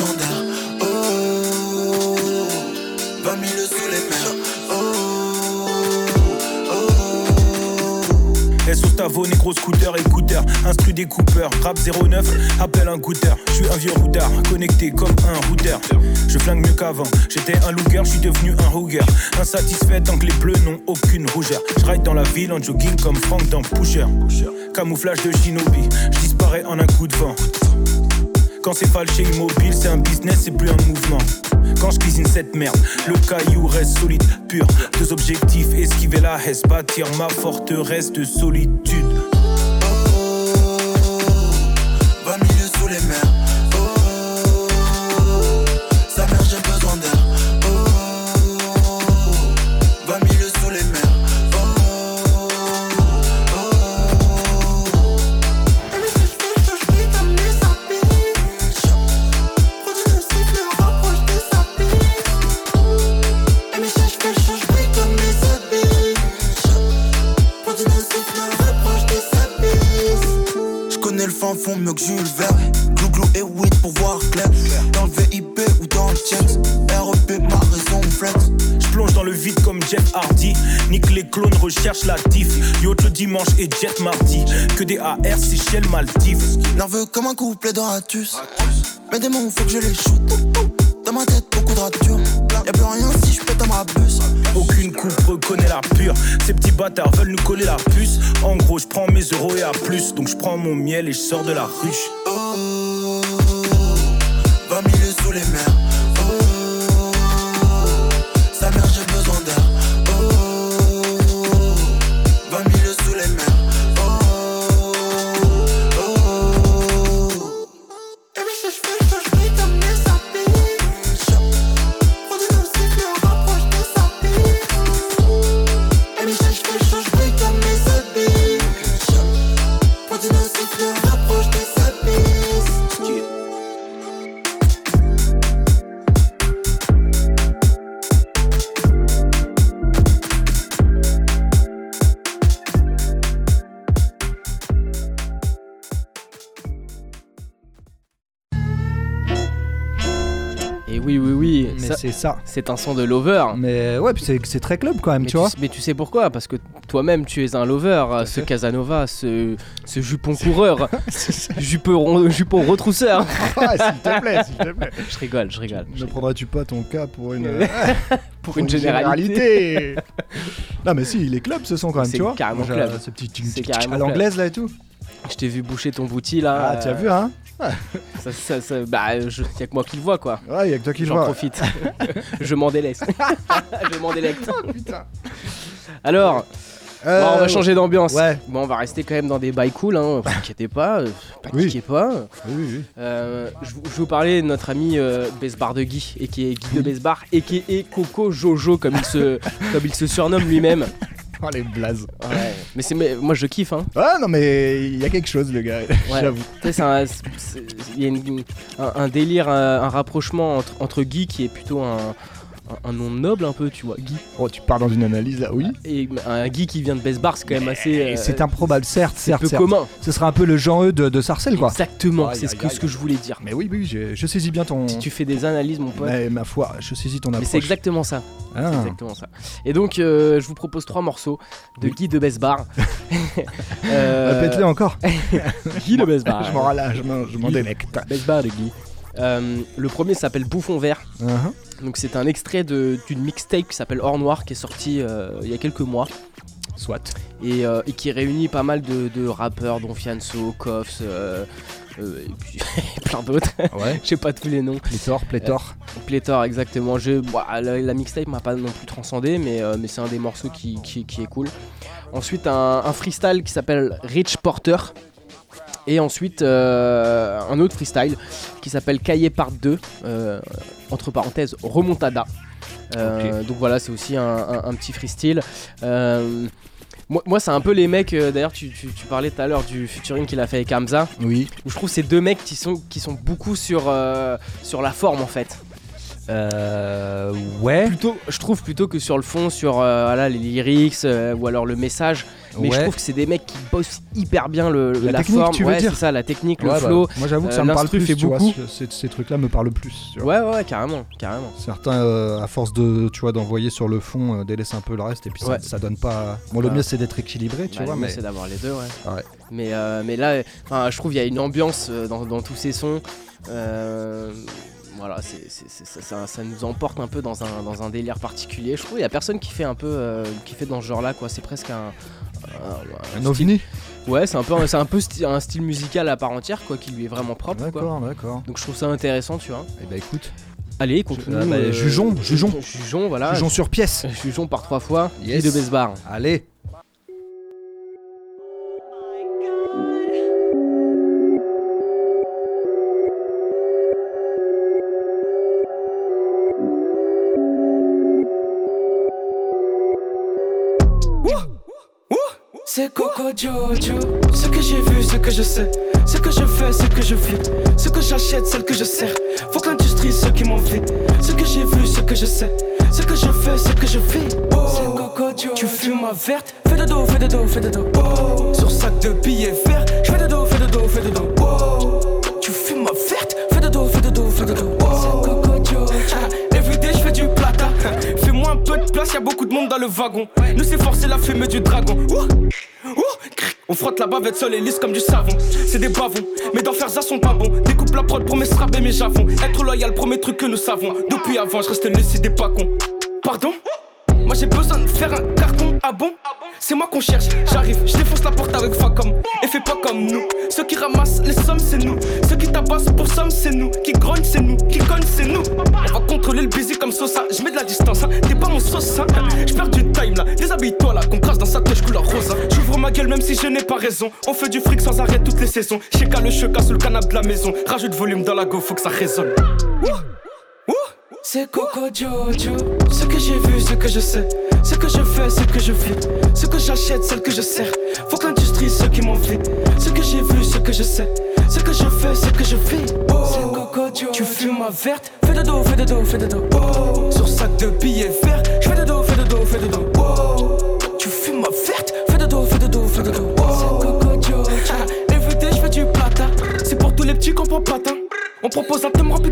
Gustavo, négro scooter, écouteur, instru découpeur, rap 09, appelle un goûteur. Je suis un vieux routard, connecté comme un routeur. Je flingue mieux qu'avant, j'étais un looker, je suis devenu un rougueur. Insatisfait tant que les bleus n'ont aucune rougeur. Je ride dans la ville en jogging comme Frank dans Pusher. Camouflage de shinobi, je disparais en un coup de vent. Quand c'est falché immobile, c'est un business, c'est plus un mouvement. Quand je cuisine cette merde, le caillou reste solide, pur. Deux objectifs, esquiver la haisse, bâtir ma forteresse de solitude. Yacht le dimanche et jet mardi. Que des AR, Seychelles, Maldives. Nerveux comme un couplet de ratus Mais des mots faut que je les shoot Dans ma tête beaucoup de ratures Y'a plus rien si je pète dans ma bus Aucune coupe reconnaît la pure. Ces petits bâtards veulent nous coller la puce. En gros, je prends mes euros et à plus. Donc je prends mon miel et je sors de la ruche. Oh, 20 milieux sous les mers ça. C'est un son de lover. Mais ouais, puis c'est- c'est très club quand même, Mais tu vois. mais tu sais pourquoi? Parce que toi-même, tu es un lover, ce Casanova, ce, ce jupon coureur, *laughs* jupon, jupon retrousseur. *laughs* Ah, s'il te plaît, s'il te plaît. Je rigole, je rigole. Ne prendras-tu pas ton cas pour une, *laughs* Pour une généralité. généralité Non, mais si, il est club ce son quand même, C'est tu vois. carrément Moi, j'ai- club. Ce petit C'est carrément à l'anglaise là et tout. Je t'ai vu boucher ton bouti là. Ah, tu as vu, hein ça, ça, ça- Bah, je, y a que moi qui le vois quoi. Ouais, y a que toi qui le J'en vois. profite. *laughs* je m'en délaisse. *laughs* je m'en délecte. Oh, putain. Alors, Euh, bon, on va changer d'ambiance. ouais. Bon, on va rester quand même dans des bails cool, hein. Vous inquiétez pas, euh, paniquez pas. Euh, je, vous- je vais vous parler de notre ami euh, Besbar de Guy, et qui est Guy de Besbar, et qui est Coco Jojo, comme il se, *laughs* comme il se surnomme lui-même. Oh, les blazes. Ouais. Mais c'est, moi je kiffe, hein. Ah non, mais il y a quelque chose, le gars. *laughs* Ouais. J'avoue. Tu sais, c'est un- c'est- Il y a une- un, un délire, un, un rapprochement entre, entre Guy, qui est plutôt un, un, un nom noble un peu, tu vois, Guy. Oh, tu pars dans une analyse là, oui. Et un Guy qui vient de Besbar, c'est quand même assez. Euh, c'est improbable, certes, certes. peu certes. commun. Ce sera un peu le Jean E de, de Sarcelles, quoi. Exactement, c'est ce que, aïe. ce que je voulais dire. Mais oui, oui, je, je saisis bien ton. Si tu fais des analyses, mon pote. Mais ma foi, je saisis ton Mais approche. c'est exactement ça. Ah. C'est exactement ça. Et donc, euh, je vous propose trois morceaux de Guy de Besbar. *laughs* Euh, Répète-le encore. *laughs* Guy de Besbar. *laughs* Je m'en je m'en- délecte. Besbar de Guy. Euh, le premier s'appelle Bouffon Vert. Uh-huh. Donc c'est un extrait d'une mixtape qui s'appelle Or Noir qui est sortie euh, il y a quelques mois. Soit. Et, euh, et qui réunit pas mal de, de rappeurs dont Fianso, Koffs, et puis *laughs* plein d'autres. Ouais. *laughs* Je sais pas tous les noms. Pléthore, pléthore. Pléthore, exactement. Je, la, la mixtape m'a pas non plus transcendé, mais, mais c'est un des morceaux qui, qui- qui est cool. Ensuite, un, un freestyle qui s'appelle Rich Porter. Et ensuite, euh, un autre freestyle qui s'appelle Cahier Part 2, euh, entre parenthèses, Remontada. Euh, Donc voilà, c'est aussi un, un- un petit freestyle. Moi, moi, c'est un peu les mecs, euh, d'ailleurs, tu, tu- tu parlais tout à l'heure du featuring qu'il a fait avec Hamza. Oui. Où je trouve ces deux mecs qui sont, qui sont beaucoup sur, euh, sur la forme en fait. Euh, ouais. Plutôt, je trouve plutôt que sur le fond, sur euh, voilà, les lyrics euh, ou alors le message. Mais je trouve que c'est des mecs qui bossent hyper bien le, La la, technique, forme. tu veux ouais, dire c'est ça, la technique, Ouais, le bah, flow. moi j'avoue que euh, ça me parle plus, fait tu vois, beaucoup. ces, ces trucs-là me parlent plus. tu vois. Ouais, ouais, carrément, carrément. Certains, euh, à force de, tu vois, d'envoyer sur le fond, euh, délaissent un peu le reste et puis ça, Ouais. ça donne pas. Bon, le Ouais. mieux c'est d'être équilibré, tu Bah, vois, le mieux, mais c'est d'avoir les deux, ouais. Ouais. Mais, euh, mais là, je trouve qu'il y a une ambiance euh, dans, dans tous ces sons. Euh, voilà, c'est, c'est- c'est- ça, ça- ça nous emporte un peu dans un, dans un délire particulier. Je trouve qu'il y a personne qui fait un peu, euh, qui fait dans ce genre-là, quoi. C'est presque un, Un style- ovni Ouais, c'est un peu, c'est un peu sti- un style musical à part entière, quoi, qui lui est vraiment propre. D'accord, quoi. d'accord. Donc je trouve ça intéressant, tu vois. Et bah écoute. Allez, continue. Ah bah, euh, jugeons, jugeons. Jugeons, voilà. Jugeons sur pièce. Jugeons par trois fois. Yes. Guy de Besbar. Allez. Ce que j'ai vu, ce que je sais. Ce que je fais, ce que je vis. Ce que j'achète, celle que je sers. Faut que l'industrie, ceux qui m'envient. Ce que j'ai vu, ce que je sais. Ce que je fais, ce que je vis. C'est Coco. Tu fumes ma verte. Fais de dos, fais de dos, fais de dos. Sur sac de billets verts. Je fais de dos, fais de dos, fais de dos. Tu fumes ma verte. Fais de dos, fais de dos, fais de dos. C'est Coco Jojo. Everyday, je fais du plata. Fais-moi un peu de place, y a beaucoup de monde dans le wagon. Nous, c'est forcer la fumée du dragon. On frotte la bavette seule et lisse comme du savon. C'est des bavons, mais d'en faire ça sont pas bons. Découpe la prod pour mes et mes javons. Être loyal, premier truc que nous savons. Depuis avant, je reste lucide et pas con. Pardon? Moi j'ai besoin de faire un carton. Ah bon? C'est moi qu'on cherche. J'arrive, je défonce la porte avec Facom. Et fais pas comme nous. Ceux qui ramassent les sommes, c'est nous. Ceux qui tabassent pour somme, c'est nous. Qui grognent, c'est nous. Qui cognent, c'est nous. On va contrôler le baiser comme Sosa. Je mets de la distance, hein. T'es pas mon sauce, hein. Je perds du time là. Déshabille-toi là. Qu'on crache dans sa touche couleur rose. hein. J'ouvre ma gueule même si je n'ai pas raison. On fait du fric sans arrêt toutes les saisons. Cheka le cheka sous le canapé de la maison. Rajoute volume dans la go, faut que ça résonne. C'est Coco Jojo. Ce que j'ai vu, ce que je sais. Ce que je fais, ce que je vis. Ce que j'achète, celle que je sers. Faut que l'industrie, ceux qui m'envient. Ce que j'ai vu, ce que je sais. Ce que je fais, ce que je vis. C'est Coco Jojo. Tu fumes ma verte. Fais de dos, fais de dos, fais de dos. Sur sac de billets verts. Je fais de dos, fais de dos, fais de dos. Tu fumes ma verte. Fais de dos, fais de dos, fais de dos. C'est Coco Jojo. Everyday, je fais du plata. C'est pour tous les petits qu'on prend patin. On propose un thème rempli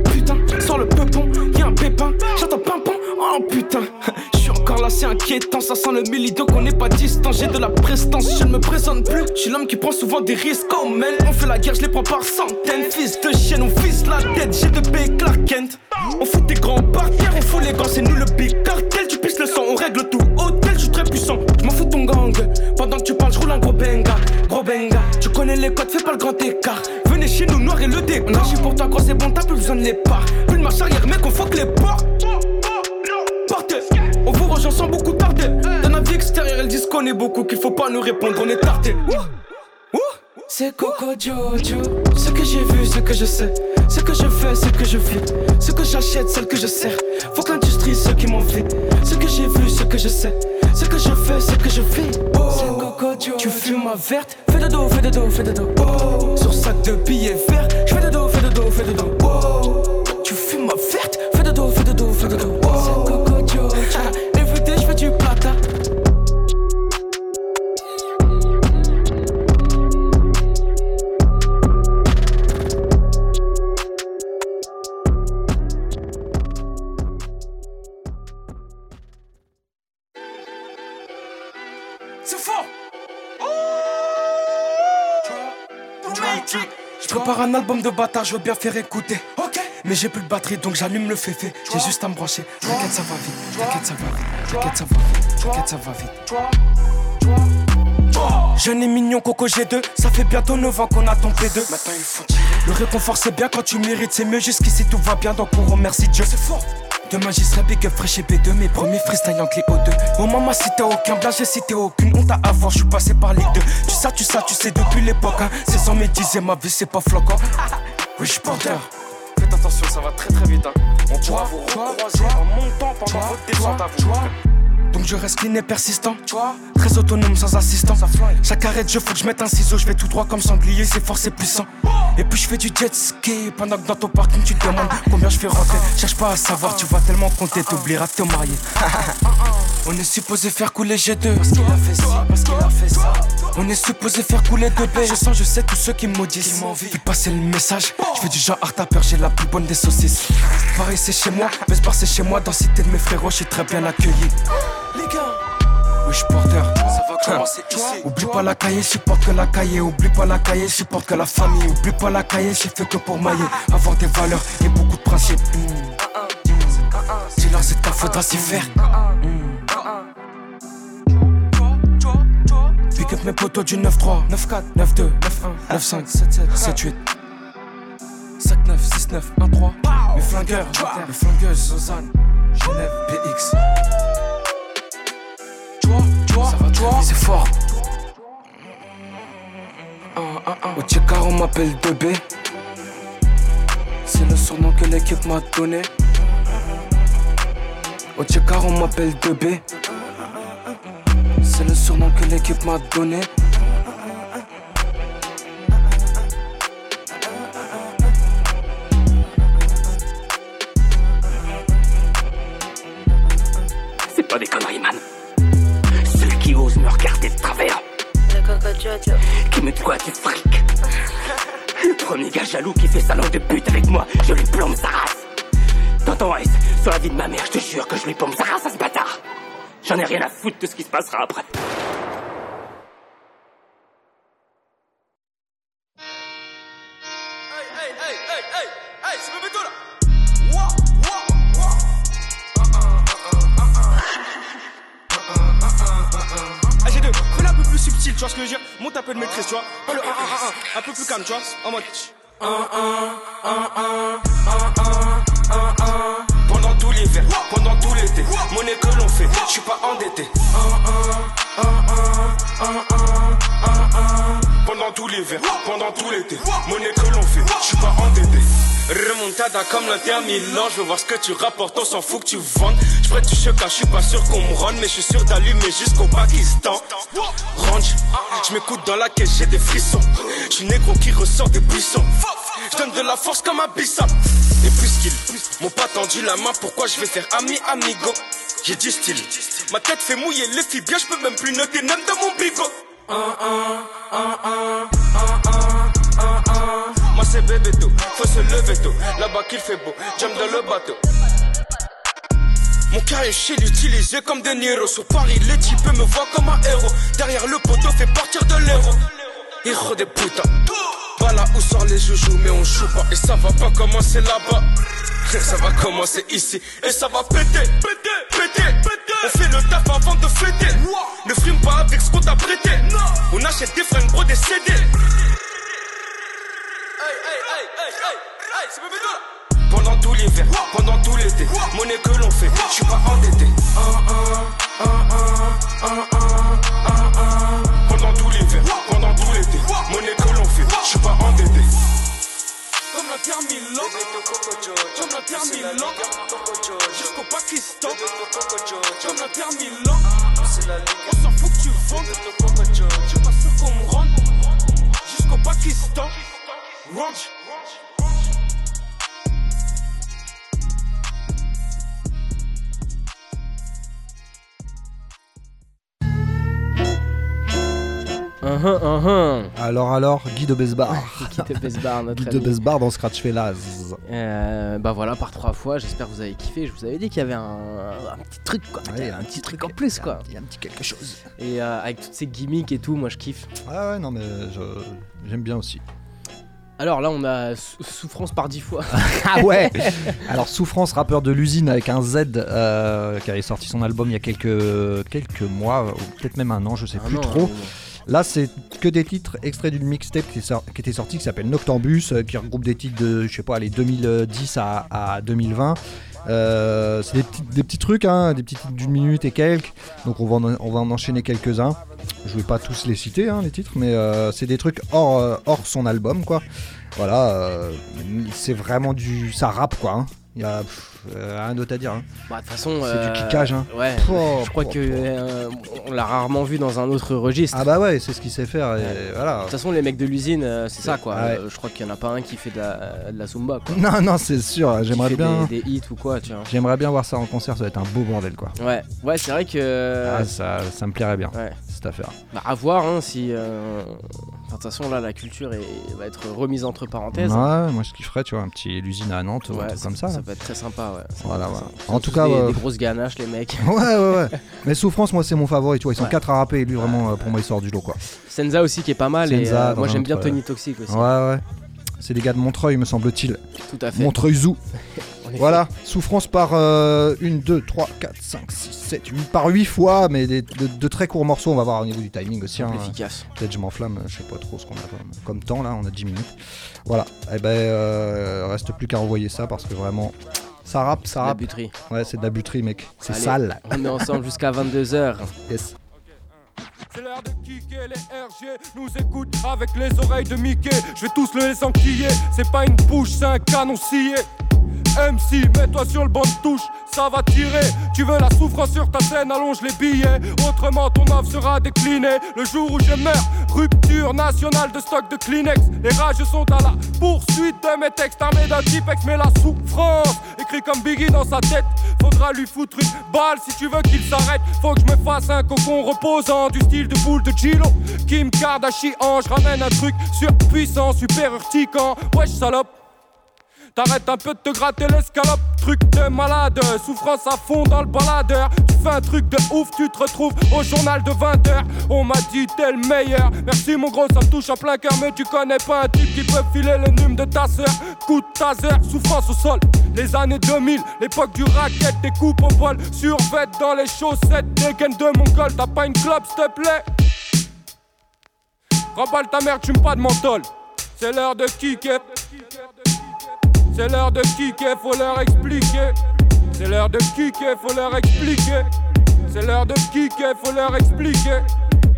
c'est inquiétant. Ça sent le milido qu'on n'est pas distant. J'ai de la prestance, je ne me présente plus. Je suis l'homme qui prend souvent des risques. Oh man, on fait la guerre, je les prends par centaines. Fils de chienne, on vise la tête. J'ai de B Clark Kent. On fout des grands par terre, on fout les gants, c'est nous le big cartel. Tu pisses le sang, on règle tout. Hôtel, je suis très puissant. Je m'en fous de ton gang. Pendant que tu parles, je roule un gros benga. Gros benga. Tu connais les codes, fais pas le grand écart. Venez chez nous, noir et le décor. On agit pour toi quand c'est bon, t'as plus besoin de les parts. Plus de marche arrière, mec, on faut que les portes. Sans beaucoup tarder. Dans la vie extérieure, elles disent qu'on est beaucoup, qu'il faut pas nous répondre, on est tardé. C'est Coco Jojo. Ce que j'ai vu, ce que je sais. Ce que je fais, ce que je vis. Ce que j'achète, celle que je sers. Faut que l'industrie, ceux qui m'envient. Ce que j'ai vu, ce que je sais. Ce que je fais, ce que je vis. C'est Coco Jojo. Tu fumes ma verte. Fais de dos, fais de dos, fais de dos. Sur sac de billets verts. Je fais de dos, fais de dos, fais de dos. Tu fumes ma verte. Fais de dos, fais de dos, fais de dos. Album de bâtard, je veux bien faire écouter. Ok. Mais j'ai plus de batterie donc j'allume le féfé. J'ai juste à me brancher. T'inquiète, ça va vite. T'inquiète, ça va vite. T'inquiète, ça va vite. T'inquiète, ça va vite. Jeune et mignon Coco G2, ça fait bientôt 9 ans qu'on a ton P2. Maintenant il faut tirer. Le réconfort c'est bien quand tu mérites, c'est mieux jusqu'ici tout va bien donc on remercie Dieu. C'est fort. Demain j'y serai big up fresh et B2 Mes premiers freestyle en clé O2 Oh maman si t'as aucun blague j'ai cité aucune honte à avoir Je suis passé par les deux. Tu sais tu sais tu sais depuis l'époque hein. C'est sans mes dixièmes ma vie c'est pas flocant Oui je porteur. Faites attention ça va très très vite hein. On pourra vous recroiser en montant pendant votre descente à vous donc je reste clean et persistant. Très autonome sans assistant. Chaque arrêt de jeu, faut que je mette un ciseau. Je vais tout droit comme sanglier, c'est fort, c'est puissant. Et puis je fais du jet ski pendant que dans ton parking tu te demandes combien je fais rentrer. Cherche pas à savoir, tu vas tellement compter, t'oublieras que t'es marié. *laughs* On est supposé faire couler G2 Parce qu'il a fait ça, parce qu'il a fait ça On est supposé faire couler 2B Je sens, je sais tous ceux qui me maudissent Puis passer le message Je fais du genre art à j'ai la plus bonne des saucisses Pareil c'est chez moi, mais c'est chez moi Dans cité de mes frérots, je suis très bien accueilli oui, je porteur, ça va commencer ici. Oublie pas la cahier, supporte que la cahier. Oublie pas la cahier, supporte que la famille. Oublie pas la cahier, j'ai fait que pour mailler. Avoir des valeurs et beaucoup de principes. Dis-leur, c'est ta faudra s'y faire. Pick up mes potos du 9-3, 9-4, 9-2, 9-1, 9-5, 7-7, 7-8 5-9, 6-9, 1-3 Mes flingueurs, mes flingueuses, Zozane, Genève, PX tu vois, ça va, tu vois, c'est fort Au Tchekar on m'appelle 2B C'est le surnom que l'équipe m'a donné. Au Tchekar on m'appelle 2B c'est le surnom que l'équipe m'a donné. C'est pas des conneries, man. Qui me doit du fric? Le premier gars jaloux qui fait sa langue de pute avec moi, je lui plombe sa race. Tonton Ice, sur la vie de ma mère, je te jure que je lui plombe sa race à ce bâtard. J'en ai rien à foutre de ce qui se passera après. 1, un peu plus Remontada comme l'Inter Milan, je veux voir ce que tu rapportes, on s'en fout que tu vendes. Je prête du choc, je suis pas sûr qu'on me rende, mais je suis sûr d'allumer jusqu'au Pakistan. Range, je m'écoute dans la caisse, j'ai des frissons. Je suis négro qui ressort des buissons. Je donne de la force comme un bissap. Et puisqu'ils m'ont pas tendu la main, pourquoi je vais faire ami amigo? J'ai du style. Ma tête fait mouiller les filles bien, je peux même plus noter même dans mon bigot. 1, 1, 1, 1, 1, 1, 1, 1. Moi c'est bébé tôt, faut se lever tôt. Là-bas qu'il fait beau, jump dans le bateau. Mon carré chez l'utiliser comme De Niro. Sur Paris, les types me voient comme un héros. Derrière le poteau, fait partir de l'héros. Héros des putains. Pas là où sort les joujoux, mais on joue pas. Et ça va pas commencer là-bas. Ça va commencer ici. Et ça va péter, péter, péter, péter. On fait le taf avant de fêter. Ne frime pas avec ce qu'on t'a prêté. On achète des fringues, bro, des CD. Pendant tout l'hiver, pendant tout l'été, monnaie que l'on fait, je suis pas endetté. 1, 1, 1, 1, 1, 1, 1, 1. Pendant tout l'hiver, pendant tout l'été, monnaie que l'on fait, je suis pas endetté. Comme la terre Milan, comme la terre Milan, jusqu'au Pakistan, comme la terre Milan, on s'en fout que tu vendes, je suis pas sûr qu'on me rende, jusqu'au Pakistan, ranch. Uhum, uhum. Alors, alors, Guy de Besbar. *laughs* Guy de Besbar, notre Guy de. Besbar dans Scratch Fellas. Euh, bah voilà, par trois fois, j'espère que vous avez kiffé. Je vous avais dit qu'il y avait un, un petit truc, quoi. Ouais, un, petit truc en plus, quoi. Il y a un petit quelque chose. Et euh, avec toutes ces gimmicks et tout, moi je kiffe. Ah ouais, non, mais je- j'aime bien aussi. Alors là, on a sou- souffrance par dix fois. *laughs* Ah ouais Alors Souffrance, rappeur de l'usine avec un Z, euh, qui avait sorti son album il y a quelques, quelques mois, ou peut-être même un an, je sais plus trop. Là, c'est que des titres extraits d'une mixtape qui, était sortie qui s'appelle Noctambus, euh, qui regroupe des titres de, je sais pas, les 2010 à, à 2020. Euh, c'est des petits, des petits trucs, hein, des petits titres d'une minute et quelques. Donc on va en, enchaîner quelques-uns. Je vais pas tous les citer, hein, les titres, mais euh, c'est des trucs hors, euh, hors son album, quoi. Voilà, c'est vraiment du. Ça rappe, quoi. hein. Il y a pff, euh, rien d'autre à dire. hein. Bah, de toute façon, C'est euh, du kickage, hein. Ouais, Pouah, je crois pouah, que euh, on l'a rarement vu dans un autre registre. Ah bah ouais, c'est ce qu'il sait faire. Et voilà. De toute façon, les mecs de l'usine, euh, c'est ça quoi. Ouais. Euh, je crois qu'il y en a pas un qui fait de la, de la zumba. Quoi. *laughs* Non, non, c'est sûr. J'aimerais bien. Des, des hits ou quoi, tu vois. J'aimerais bien voir ça en concert. Ça va être un beau bordel, quoi. Ouais, ouais, c'est vrai que. Ah, ça, ça me plairait bien. Ouais. Cette affaire. Bah, à voir hein, si. Euh, De toute façon, là, la culture est- va être remise entre parenthèses. Ouais, moi ce qu'il ferait, tu vois, un petit l'usine à Nantes ou un Ouais, truc comme ça. ça peut être très sympa, ouais. Ça Voilà, En tout cas, des, ouais. des grosses ganaches, les mecs. *laughs* Ouais, ouais, ouais. *laughs* Mais Souffrance, moi, c'est mon favori, tu vois. Ils sont Ouais. quatre à rapper et lui, vraiment, euh, pour moi, il sort du lot, quoi. Senza aussi qui est pas mal. et Senza, euh, moi, j'aime bien Tony euh, Toxic aussi. Ouais, ouais. C'est des gars de Montreuil, me semble-t-il. Tout à fait. Montreuil Zoo. *laughs* Voilà, souffrance par 1, 2, 3, 4, 5, 6, 7, 8, par 8 fois, mais des- de, de très courts morceaux, on va voir au niveau du timing aussi. Hein. efficace. Peut-être je m'enflamme, je sais pas trop ce qu'on a comme, comme temps là, on a 10 minutes. Voilà, et ben euh, reste plus qu'à envoyer ça parce que vraiment, ça rappe, ça La rappe. buterie. Ouais, c'est de la buterie, mec. C'est sale. On est ensemble jusqu'à 22h. *laughs* Yes. C'est l'heure de kicker, les RG nous écoutent avec les oreilles de Mickey. Je vais tous le les enquiller, c'est pas une bouche, c'est un canon scié. MC, mets-toi sur le banc de touche, ça va tirer. Tu veux la souffrance sur ta scène, allonge les billets. Autrement, ton offre sera déclinée. Le jour où je meurs, rupture nationale de stock de Kleenex. Les rages sont à la poursuite de mes textes armés d'un Tipex. Mais la souffrance, écrit comme Biggie dans sa tête. Faudra lui foutre une balle si tu veux qu'il s'arrête. Faut que je me fasse un cocon reposant du style de boule de Gilo. Kim Kardashian, je ramène un truc surpuissant, super urticant. Wesh, salope. T'arrêtes un peu de te gratter l'escalope, truc de malade, souffrance à fond dans le baladeur. Tu fais un truc de ouf, tu te retrouves au journal de 20h. On m'a dit t'es le meilleur. Merci mon gros, ça me touche en plein cœur, mais tu connais pas un type qui peut filer le nume de ta sœur. Coup de taser, souffrance au sol. Les années 2000, l'époque du racket, des coupes au poil, survêt dans les chaussettes, des gaines de mongol. T'as pas une clope, s'il te plaît? Remballe ta mère, tu me pas de menthol. C'est l'heure de kicker. C'est l'heure de kicker, faut leur expliquer. C'est l'heure de kicker, faut leur expliquer. C'est l'heure de kicker, faut leur expliquer.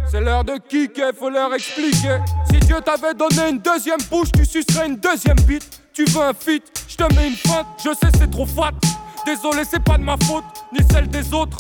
C'est l'heure de kicker, faut leur expliquer. Si Dieu t'avait donné une deuxième bouche, tu sucerais une deuxième bite. Tu veux un feat, je te mets une feinte, je sais c'est trop fat. Désolé, c'est pas de ma faute, ni celle des autres.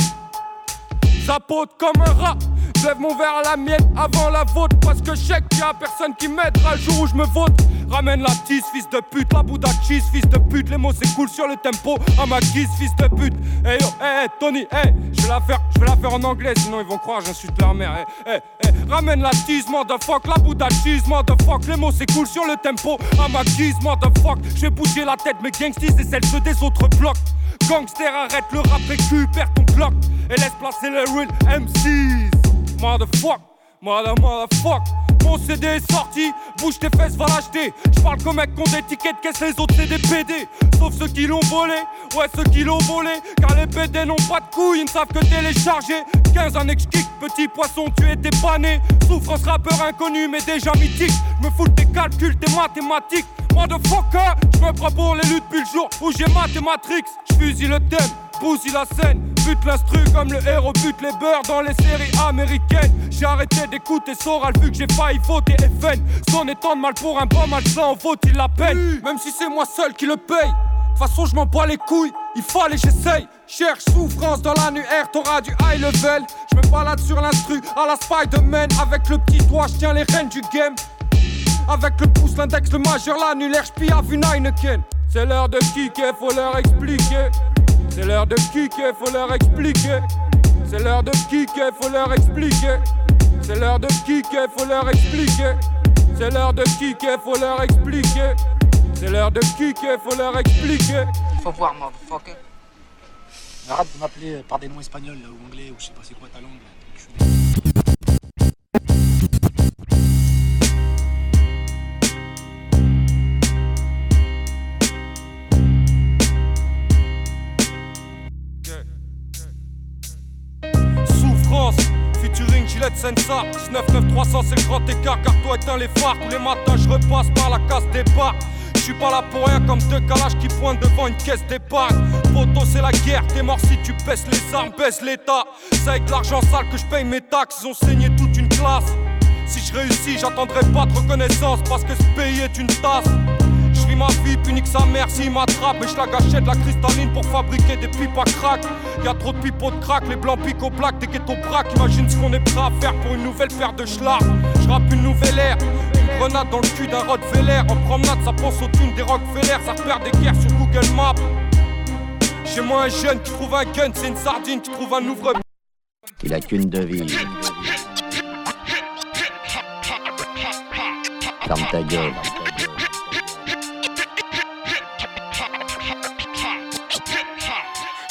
Zapote comme un rat. Je lève mon verre à la mienne avant la vôtre. Parce que je sais qu'il y a personne qui m'aidera le jour où je me vote. Ramène la tisse, fils de pute. La Bouddha cheese, fils de pute. Les mots s'écoulent sur le tempo. À ma guise, fils de pute. Hey yo, hey, hey, Tony, hey. Je vais la faire, je vais la faire en anglais, sinon ils vont croire j'insulte leur mère. Hey, hey, hey. Ramène la tisse, motherfuck. La Bouddha cheese, motherfuck. Les mots s'écoulent sur le tempo. À ma guise, motherfuck. Je vais bouger la tête, mes gangstis et celles ceux des autres blocs. Gangster, arrête le rap, récupère ton bloc. Et laisse placer les real MCs. Motherfuck, mother, motherfuck. Mon CD est sorti, bouge tes fesses, va l'acheter. J'parle comme mec tickets de caisse, les autres c'est des PD. Sauf ceux qui l'ont volé, ouais, ceux qui l'ont volé. Car les PD n'ont pas de couilles, ils ne savent que télécharger. 15 un ex-kick, petit poisson, tu étais pané. Souffrance rappeur inconnu, mais déjà mythique. Me fous tes calculs, tes mathématiques. Motherfucker, je me prends pour les luttes depuis le jour où j'ai mathématrix. J'fusille le thème, bousille la scène. Bute l'instru comme le héros bute les beurs dans les séries américaines. J'ai arrêté d'écouter Soral vu que j'ai failli voter FN. Son étant de mal pour un bon malsain, en vaut-il la peine? Même si c'est moi seul qui le paye. De toute façon, je m'en bats les couilles, il fallait j'essaye. Cherche souffrance dans l'annuaire, t'auras du high level. Je me balade sur l'instru à la Spider-Man. Avec le petit doigt, je tiens les rênes du game. Avec le pouce, l'index, le majeur, l'annulaire, j'piave une Heineken. C'est l'heure de kicker, faut leur expliquer. C'est l'heure de kicker, faut leur expliquer. C'est l'heure de kicker, faut leur expliquer. C'est l'heure de kicker, faut leur expliquer. C'est l'heure de kicker, faut leur expliquer. C'est l'heure de kicker, faut leur expliquer. Faut voir, motherfucker. Arrête de m'appeler par des noms espagnols là, ou anglais ou je sais pas c'est quoi ta langue. là. Gilles tête Sensa 19 300 c'est le grand écart car toi éteins les phares Tous les matins je repasse par la case départ je suis pas là pour rien comme deux calages qui pointent devant une caisse d'épargne. Poto, c'est la guerre, t'es mort si tu baisses les armes, baisse l'état. C'est avec l'argent sale que je paye mes taxes, ils ont saigné toute une classe. Si je réussis, j'attendrai pas de reconnaissance parce que ce pays est une tasse. Vis ma vie, punique sa mère s'il m'attrape. Et je la gâchais de la cristalline pour fabriquer des pipes à crack. Y a trop de pipeaux de crack, les blancs piquent au plaques, des ghettos braques. Imagine ce qu'on est prêt à faire pour une nouvelle paire de schlards. Je rappe une nouvelle ère, une grenade dans le cul d'un Rottweiler. En promenade, ça pense au tune des Rockefeller. Ça repère des guerres sur Google Maps. Chez moi, un jeune qui trouve un gun, c'est une sardine qui trouve un ouvre. Il a qu'une devise. Ferme ta gueule.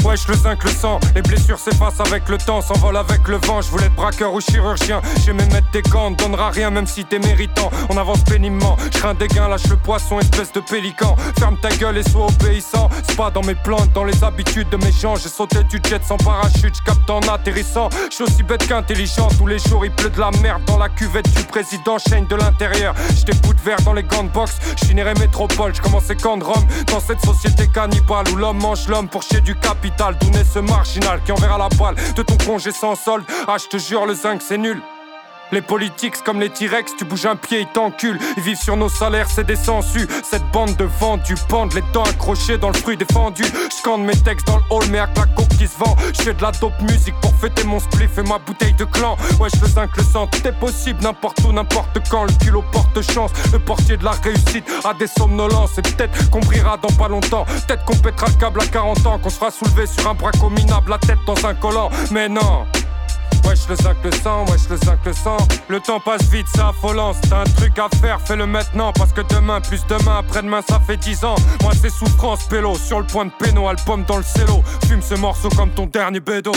Wesh le 5 le sang, les blessures s'effacent avec le temps, s'envolent avec le vent. Je voulais être braqueur ou chirurgien, j'aimais mettre des gants, ne donnera rien même si t'es méritant. On avance péniblement, je crains des gains, lâche le poisson, espèce de pélican. Ferme ta gueule et sois obéissant. C'est pas dans mes plantes, dans les habitudes de mes gens. J'ai sauté du jet sans parachute, je capte en atterrissant. Je suis aussi bête qu'intelligent, tous les jours il pleut de la merde dans la cuvette du président, chaîne de l'intérieur. J'étais bout de verre dans les gants de boxe, je finirai métropole, je commençais camp de Rome. Dans cette société cannibale où l'homme mange l'homme pour chier du capital. D'où naît ce marginal qui enverra la balle de ton congé sans solde. Ah, je te jure, le zinc c'est nul. Les politiques, comme les T-Rex, tu bouges un pied, ils t'enculent. Ils vivent sur nos salaires, c'est des sangsues. Cette bande de vendus pendent les dents accrochées dans le fruit défendu. Scande mes textes dans le hall, mais à la coke qui se vend. J'fais de la dope musique pour fêter mon spliff et ma bouteille de clan. Ouais, je zinc, le sang, tout est possible, n'importe où, n'importe quand. Le culot porte chance, le portier de la réussite a des somnolences. Et peut-être qu'on brillera dans pas longtemps. Peut-être qu'on pètera le câble à 40 ans, qu'on sera soulevé sur un braco minable, la tête dans un collant. Mais non. Wesh le 5 le sang, wesh le 5 le sang Le temps passe vite, c'est affolant T'as un truc à faire, fais-le maintenant Parce que demain, plus demain, après-demain, ça fait 10 ans Moi c'est souffrance, pélo Sur le point de péno, album dans le cello Fume ce morceau comme ton dernier bédo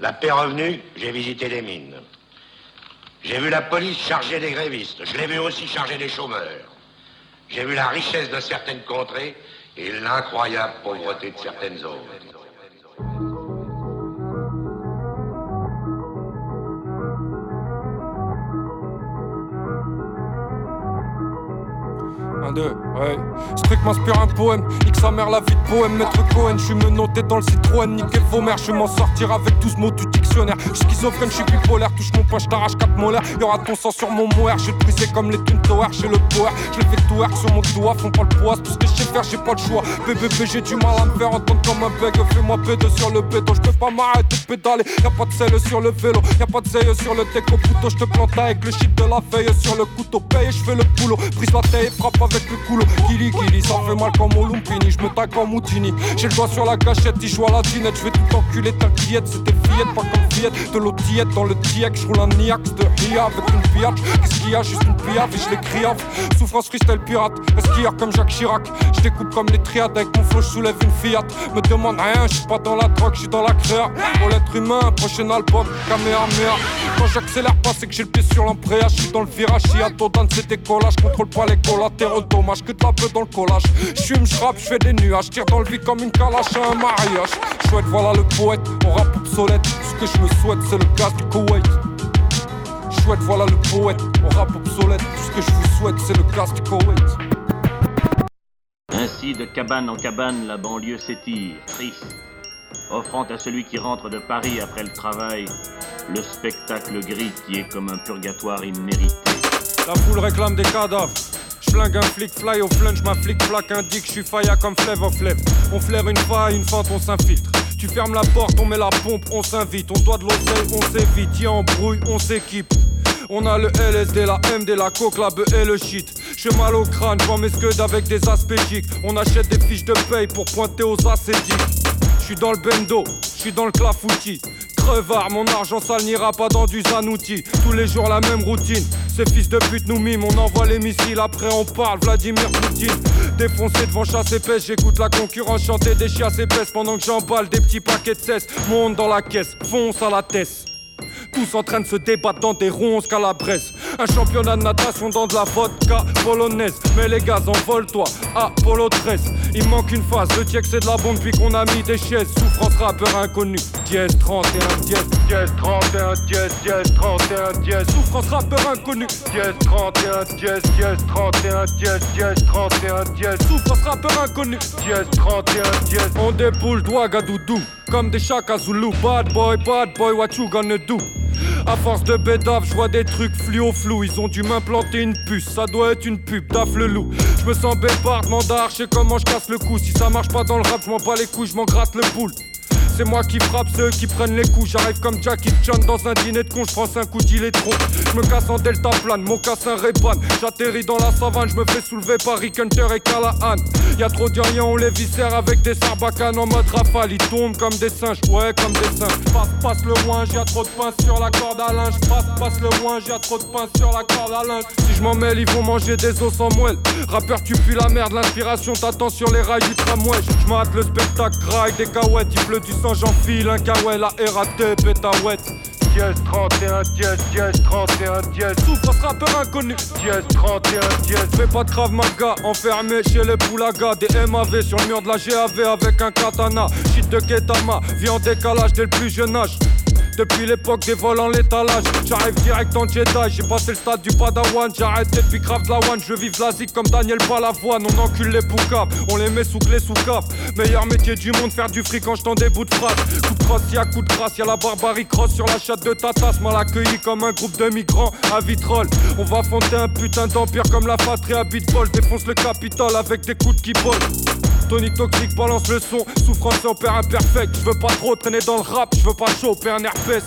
La paix revenue, j'ai visité les mines. J'ai vu la police charger des grévistes. Je l'ai vu aussi charger des chômeurs. J'ai vu la richesse de certaines contrées et l'incroyable pauvreté de certaines autres. Un, deux, ouais. Ce truc m'inspire un poème. Nique sa mère la vie de poème. Maître Cohen, je suis menotté dans le Citroën. Niquer vos mères, je m'en sortir avec 12 mots du dictionnaire. Je suis schizophrène, je suis bipolaire. Touche mon poing, t'arrache 4 molaires. Y'aura ton sang sur mon moire. Je briser comme les Twin Towers. J'ai le power. Je le fais tout air sur mon doigt. Font pas le poids. Tout ce que je sais faire, j'ai pas le choix. BBB, j'ai du mal à me faire entendre comme un bug. Fais-moi pédo sur le béton. Je peux pas m'arrêter de pédaler. Y'a pas de sel sur le vélo. Y'a pas de zeille sur le deck au couteau. Je te plante avec le shit de la feuille sur le couteau. Paye, je fais le boulot. Brise la taille frappe avec le coulo. Kili Kili, ça fait mal comme au Lumpini, je me tague en Moutini. J'ai le doigt sur la gâchette, il joue à la dinette, je vais tout enculer, t'inquiète, c'était fillette, pas comme fillette. De l'eau tiède dans le tiek, je roule un Niax de Ria avec une pillac. Qu'est-ce qu'il y a, juste une piaf et je les criave. Souffrance freestyle pirate, skieur comme Jacques Chirac. Je découpe comme les triades, avec mon flow, je soulève une Fiat. Me demande rien, je suis pas dans la drogue, je suis dans la créa. Pour l'être humain, prochain album, Kamehameha. Quand j'accélère pas, c'est que j'ai le pied sur l'embrayage, je suis dans le virage, si à dans c'est décollage, contrôle pas les collatéraux, dommage que de peu dans le collage. J'fume, j'rappe, j'fais des nuages, tire dans le vide comme une calache à un mariage. Chouette, voilà le poète, on rappe obsolète. Ce que je me souhaite, c'est le gaz du Koweït. Chouette, voilà le poète, on rappe obsolète. Ce que je vous souhaite, c'est le gaz du Koweït. Ainsi, de cabane en cabane, la banlieue s'étire, triste, offrant à celui qui rentre de Paris après le travail le spectacle gris qui est comme un purgatoire immérité. La foule réclame des cadavres. J'flingue un flic fly au flunch, ma flic plaque indique, j'suis failla comme Flev of Flev. On flaire une faille, une fente, on s'infiltre. Tu fermes la porte, on met la pompe, on s'invite. On doit de l'oseille, on s'évite. Y'a embrouille, on s'équipe. On a le LSD, la MD, la coke, la bœuf et le shit. J'ai mal au crâne, j'vois mes scuds avec des aspégiques. On achète des fiches de paye pour pointer aux acédiques. J'suis dans le bendo, j'suis dans le clafoutis. Mon argent sale n'ira pas dans du zanouti. Tous les jours la même routine. Ces fils de pute nous miment, on envoie les missiles, après on parle. Vladimir Poutine, défoncé devant chasse épaisse. J'écoute la concurrence chanter des chiasses épaisses pendant que j'emballe des petits paquets de cesse. Monte dans la caisse, fonce à la tête. Tous en train de se débattre dans des ronces calabresses. Un championnat de natation dans de la vodka polonaise. Mais les gars, envole-toi, Apollo 13. Il manque une phase, le tiek c'est de la bombe depuis qu'on a mis des chaises. Souffrance rappeur inconnu. Dièse 31 dièse. Dièse 31 dièse dièse 31 dièse. Souffrance rappeur inconnu. Dièse 31 dièse dièse 31 dièse dièse 31 dièse. Souffrance rappeur inconnu. Dièse 31 dièse. On déboule Ouagadougou comme des chaks à Zulu bad boy bad boy what you gonna do? À force de bédave, je vois des trucs fluo flou. Ils ont dû m'implanter une puce, ça doit être une pub, daf le loup. Je me sens bébard, mandar, je sais comment je casse le cou. Si ça marche pas dans le rap, je m'en bats les couilles, je m'en gratte le boule. C'est moi qui frappe ceux qui prennent les coups. J'arrive comme Jackie Chan dans un dîner de con. Je prends un coup trop Je me casse en delta plane, mon casse un répan. J'atterris dans la savane, je me fais soulever par Rick Hunter et Callahan. Y'a trop d'Iriens, on les viscère avec des sarbacanes en mode rafale. Ils tombent comme des singes, ouais, comme des singes. Passe, passe le ouin, y'a trop de pain sur la corde à linge. Passe, passe le ouin, y'a trop de pain sur la corde à linge. Si je m'en mêle, ils vont manger des os sans moelle. Rappeur, tu pues la merde, l'inspiration t'attend sur les rails du tramway. Je le spectacle, graille des cahuètes, il pleut du sang j'enfile un kawaii, la RAT, pétaouette. Dièse 31, dièse, dièse 31, dièse. Souffre rappeur inconnu. Dièse 31, dièse. Fais pas de crave maga, enfermé chez les poulagas. Des MAV sur le mur de la GAV avec un katana. Shit de Ketama, vie en décalage dès le plus jeune âge. Depuis l'époque des vols en l'étalage, j'arrive direct en Jedi. J'ai passé le stade du Padawan, j'ai arrêté depuis grave la one. Je vis l'Asie comme Daniel Balavoine. On encule les poucaves, on les met sous clé sous caf. Meilleur métier du monde, faire du fric quand je des bouts de phrase. Coup de crosse, y'a coup de grâce, y'a la barbarie cross sur la chatte de Tatas. Mal accueilli comme un groupe de migrants à Vitrolles. On va fonder un putain d'empire comme la patrie à Bitball. Défonce le Capitole avec des coups de qui Tony toxique balance le son, souffrance en père imperfect. Je veux pas trop traîner dans le rap, je veux pas choper un herpès.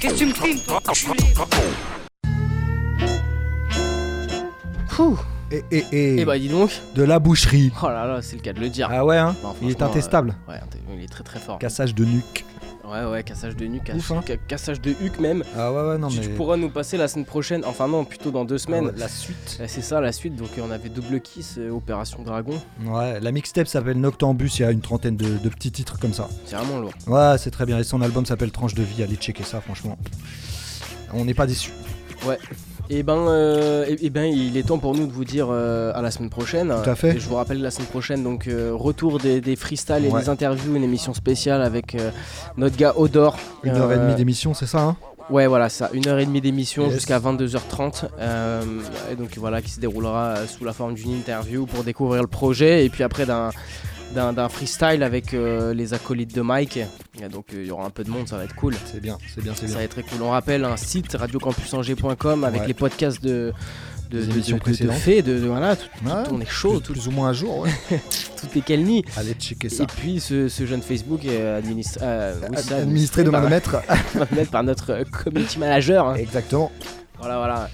Qu'est-ce que tu me filmes toi Et, et, et, Et bah dis donc. de la boucherie. Oh là là, c'est le cas de le dire. Ah ouais, hein Non, Il est franchement, intestable. euh, ouais, il est très très fort. Cassage de nuque. Ouais, ouais, cassage de nuque, Ouf, cassage, hein. ca- cassage de huc même. Ah ouais, ouais, non, tu, mais- tu pourras nous passer la semaine prochaine, enfin non, plutôt dans deux semaines. ouais, la suite. C'est ça, la suite. Donc euh, on avait double kiss, euh, Opération Dragon. Ouais, la mixtape s'appelle Noctambus, il y a une trentaine de, de petits titres comme ça. C'est vraiment lourd. Ouais, c'est très bien. Et son album s'appelle Tranche de vie, allez checker ça, franchement. On n'est pas déçus. Ouais. Et ben, euh, eh- eh ben, il est temps pour nous de vous dire euh, à la semaine prochaine. Tout à fait. Et je vous rappelle la semaine prochaine, donc euh, retour des, des freestyles et Ouais. des interviews, une émission spéciale avec notre gars Odor. Une heure et demie d'émission, c'est ça, hein? Ouais, voilà, ça, une heure et demie d'émission Yes. jusqu'à 22h30. euh, et donc voilà, qui se déroulera sous la forme d'une interview pour découvrir le projet. Et puis après, d'un. D'un, freestyle avec euh, les acolytes de Mike. Et donc euh, il y aura un peu de monde, ça va être cool. C'est bien, c'est bien, c'est Ça bien. va être très cool. On rappelle un site radiocampusangers.com avec Ouais. les podcasts de, de, de- émissions de- voilà, tout, tout- Ouais, on est chaud, plus- tout, plus ou moins à jour, ouais. *laughs* tout est calni. Allez checker ça. Et puis ce, ce jeune Facebook est administré, euh, oui, Ad- ça, administré de par- *laughs* par notre euh, community manager. hein. Exactement. Voilà, voilà.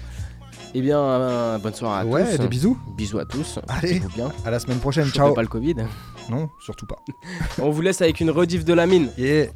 Eh bien, euh, bonne soirée à Ouais, tous. des bisous. Bisous à tous. Allez, bien. à la semaine prochaine. Chopez Ciao. pas le Covid. Non, surtout pas. On vous laisse avec une rediff de la mine. Yeah.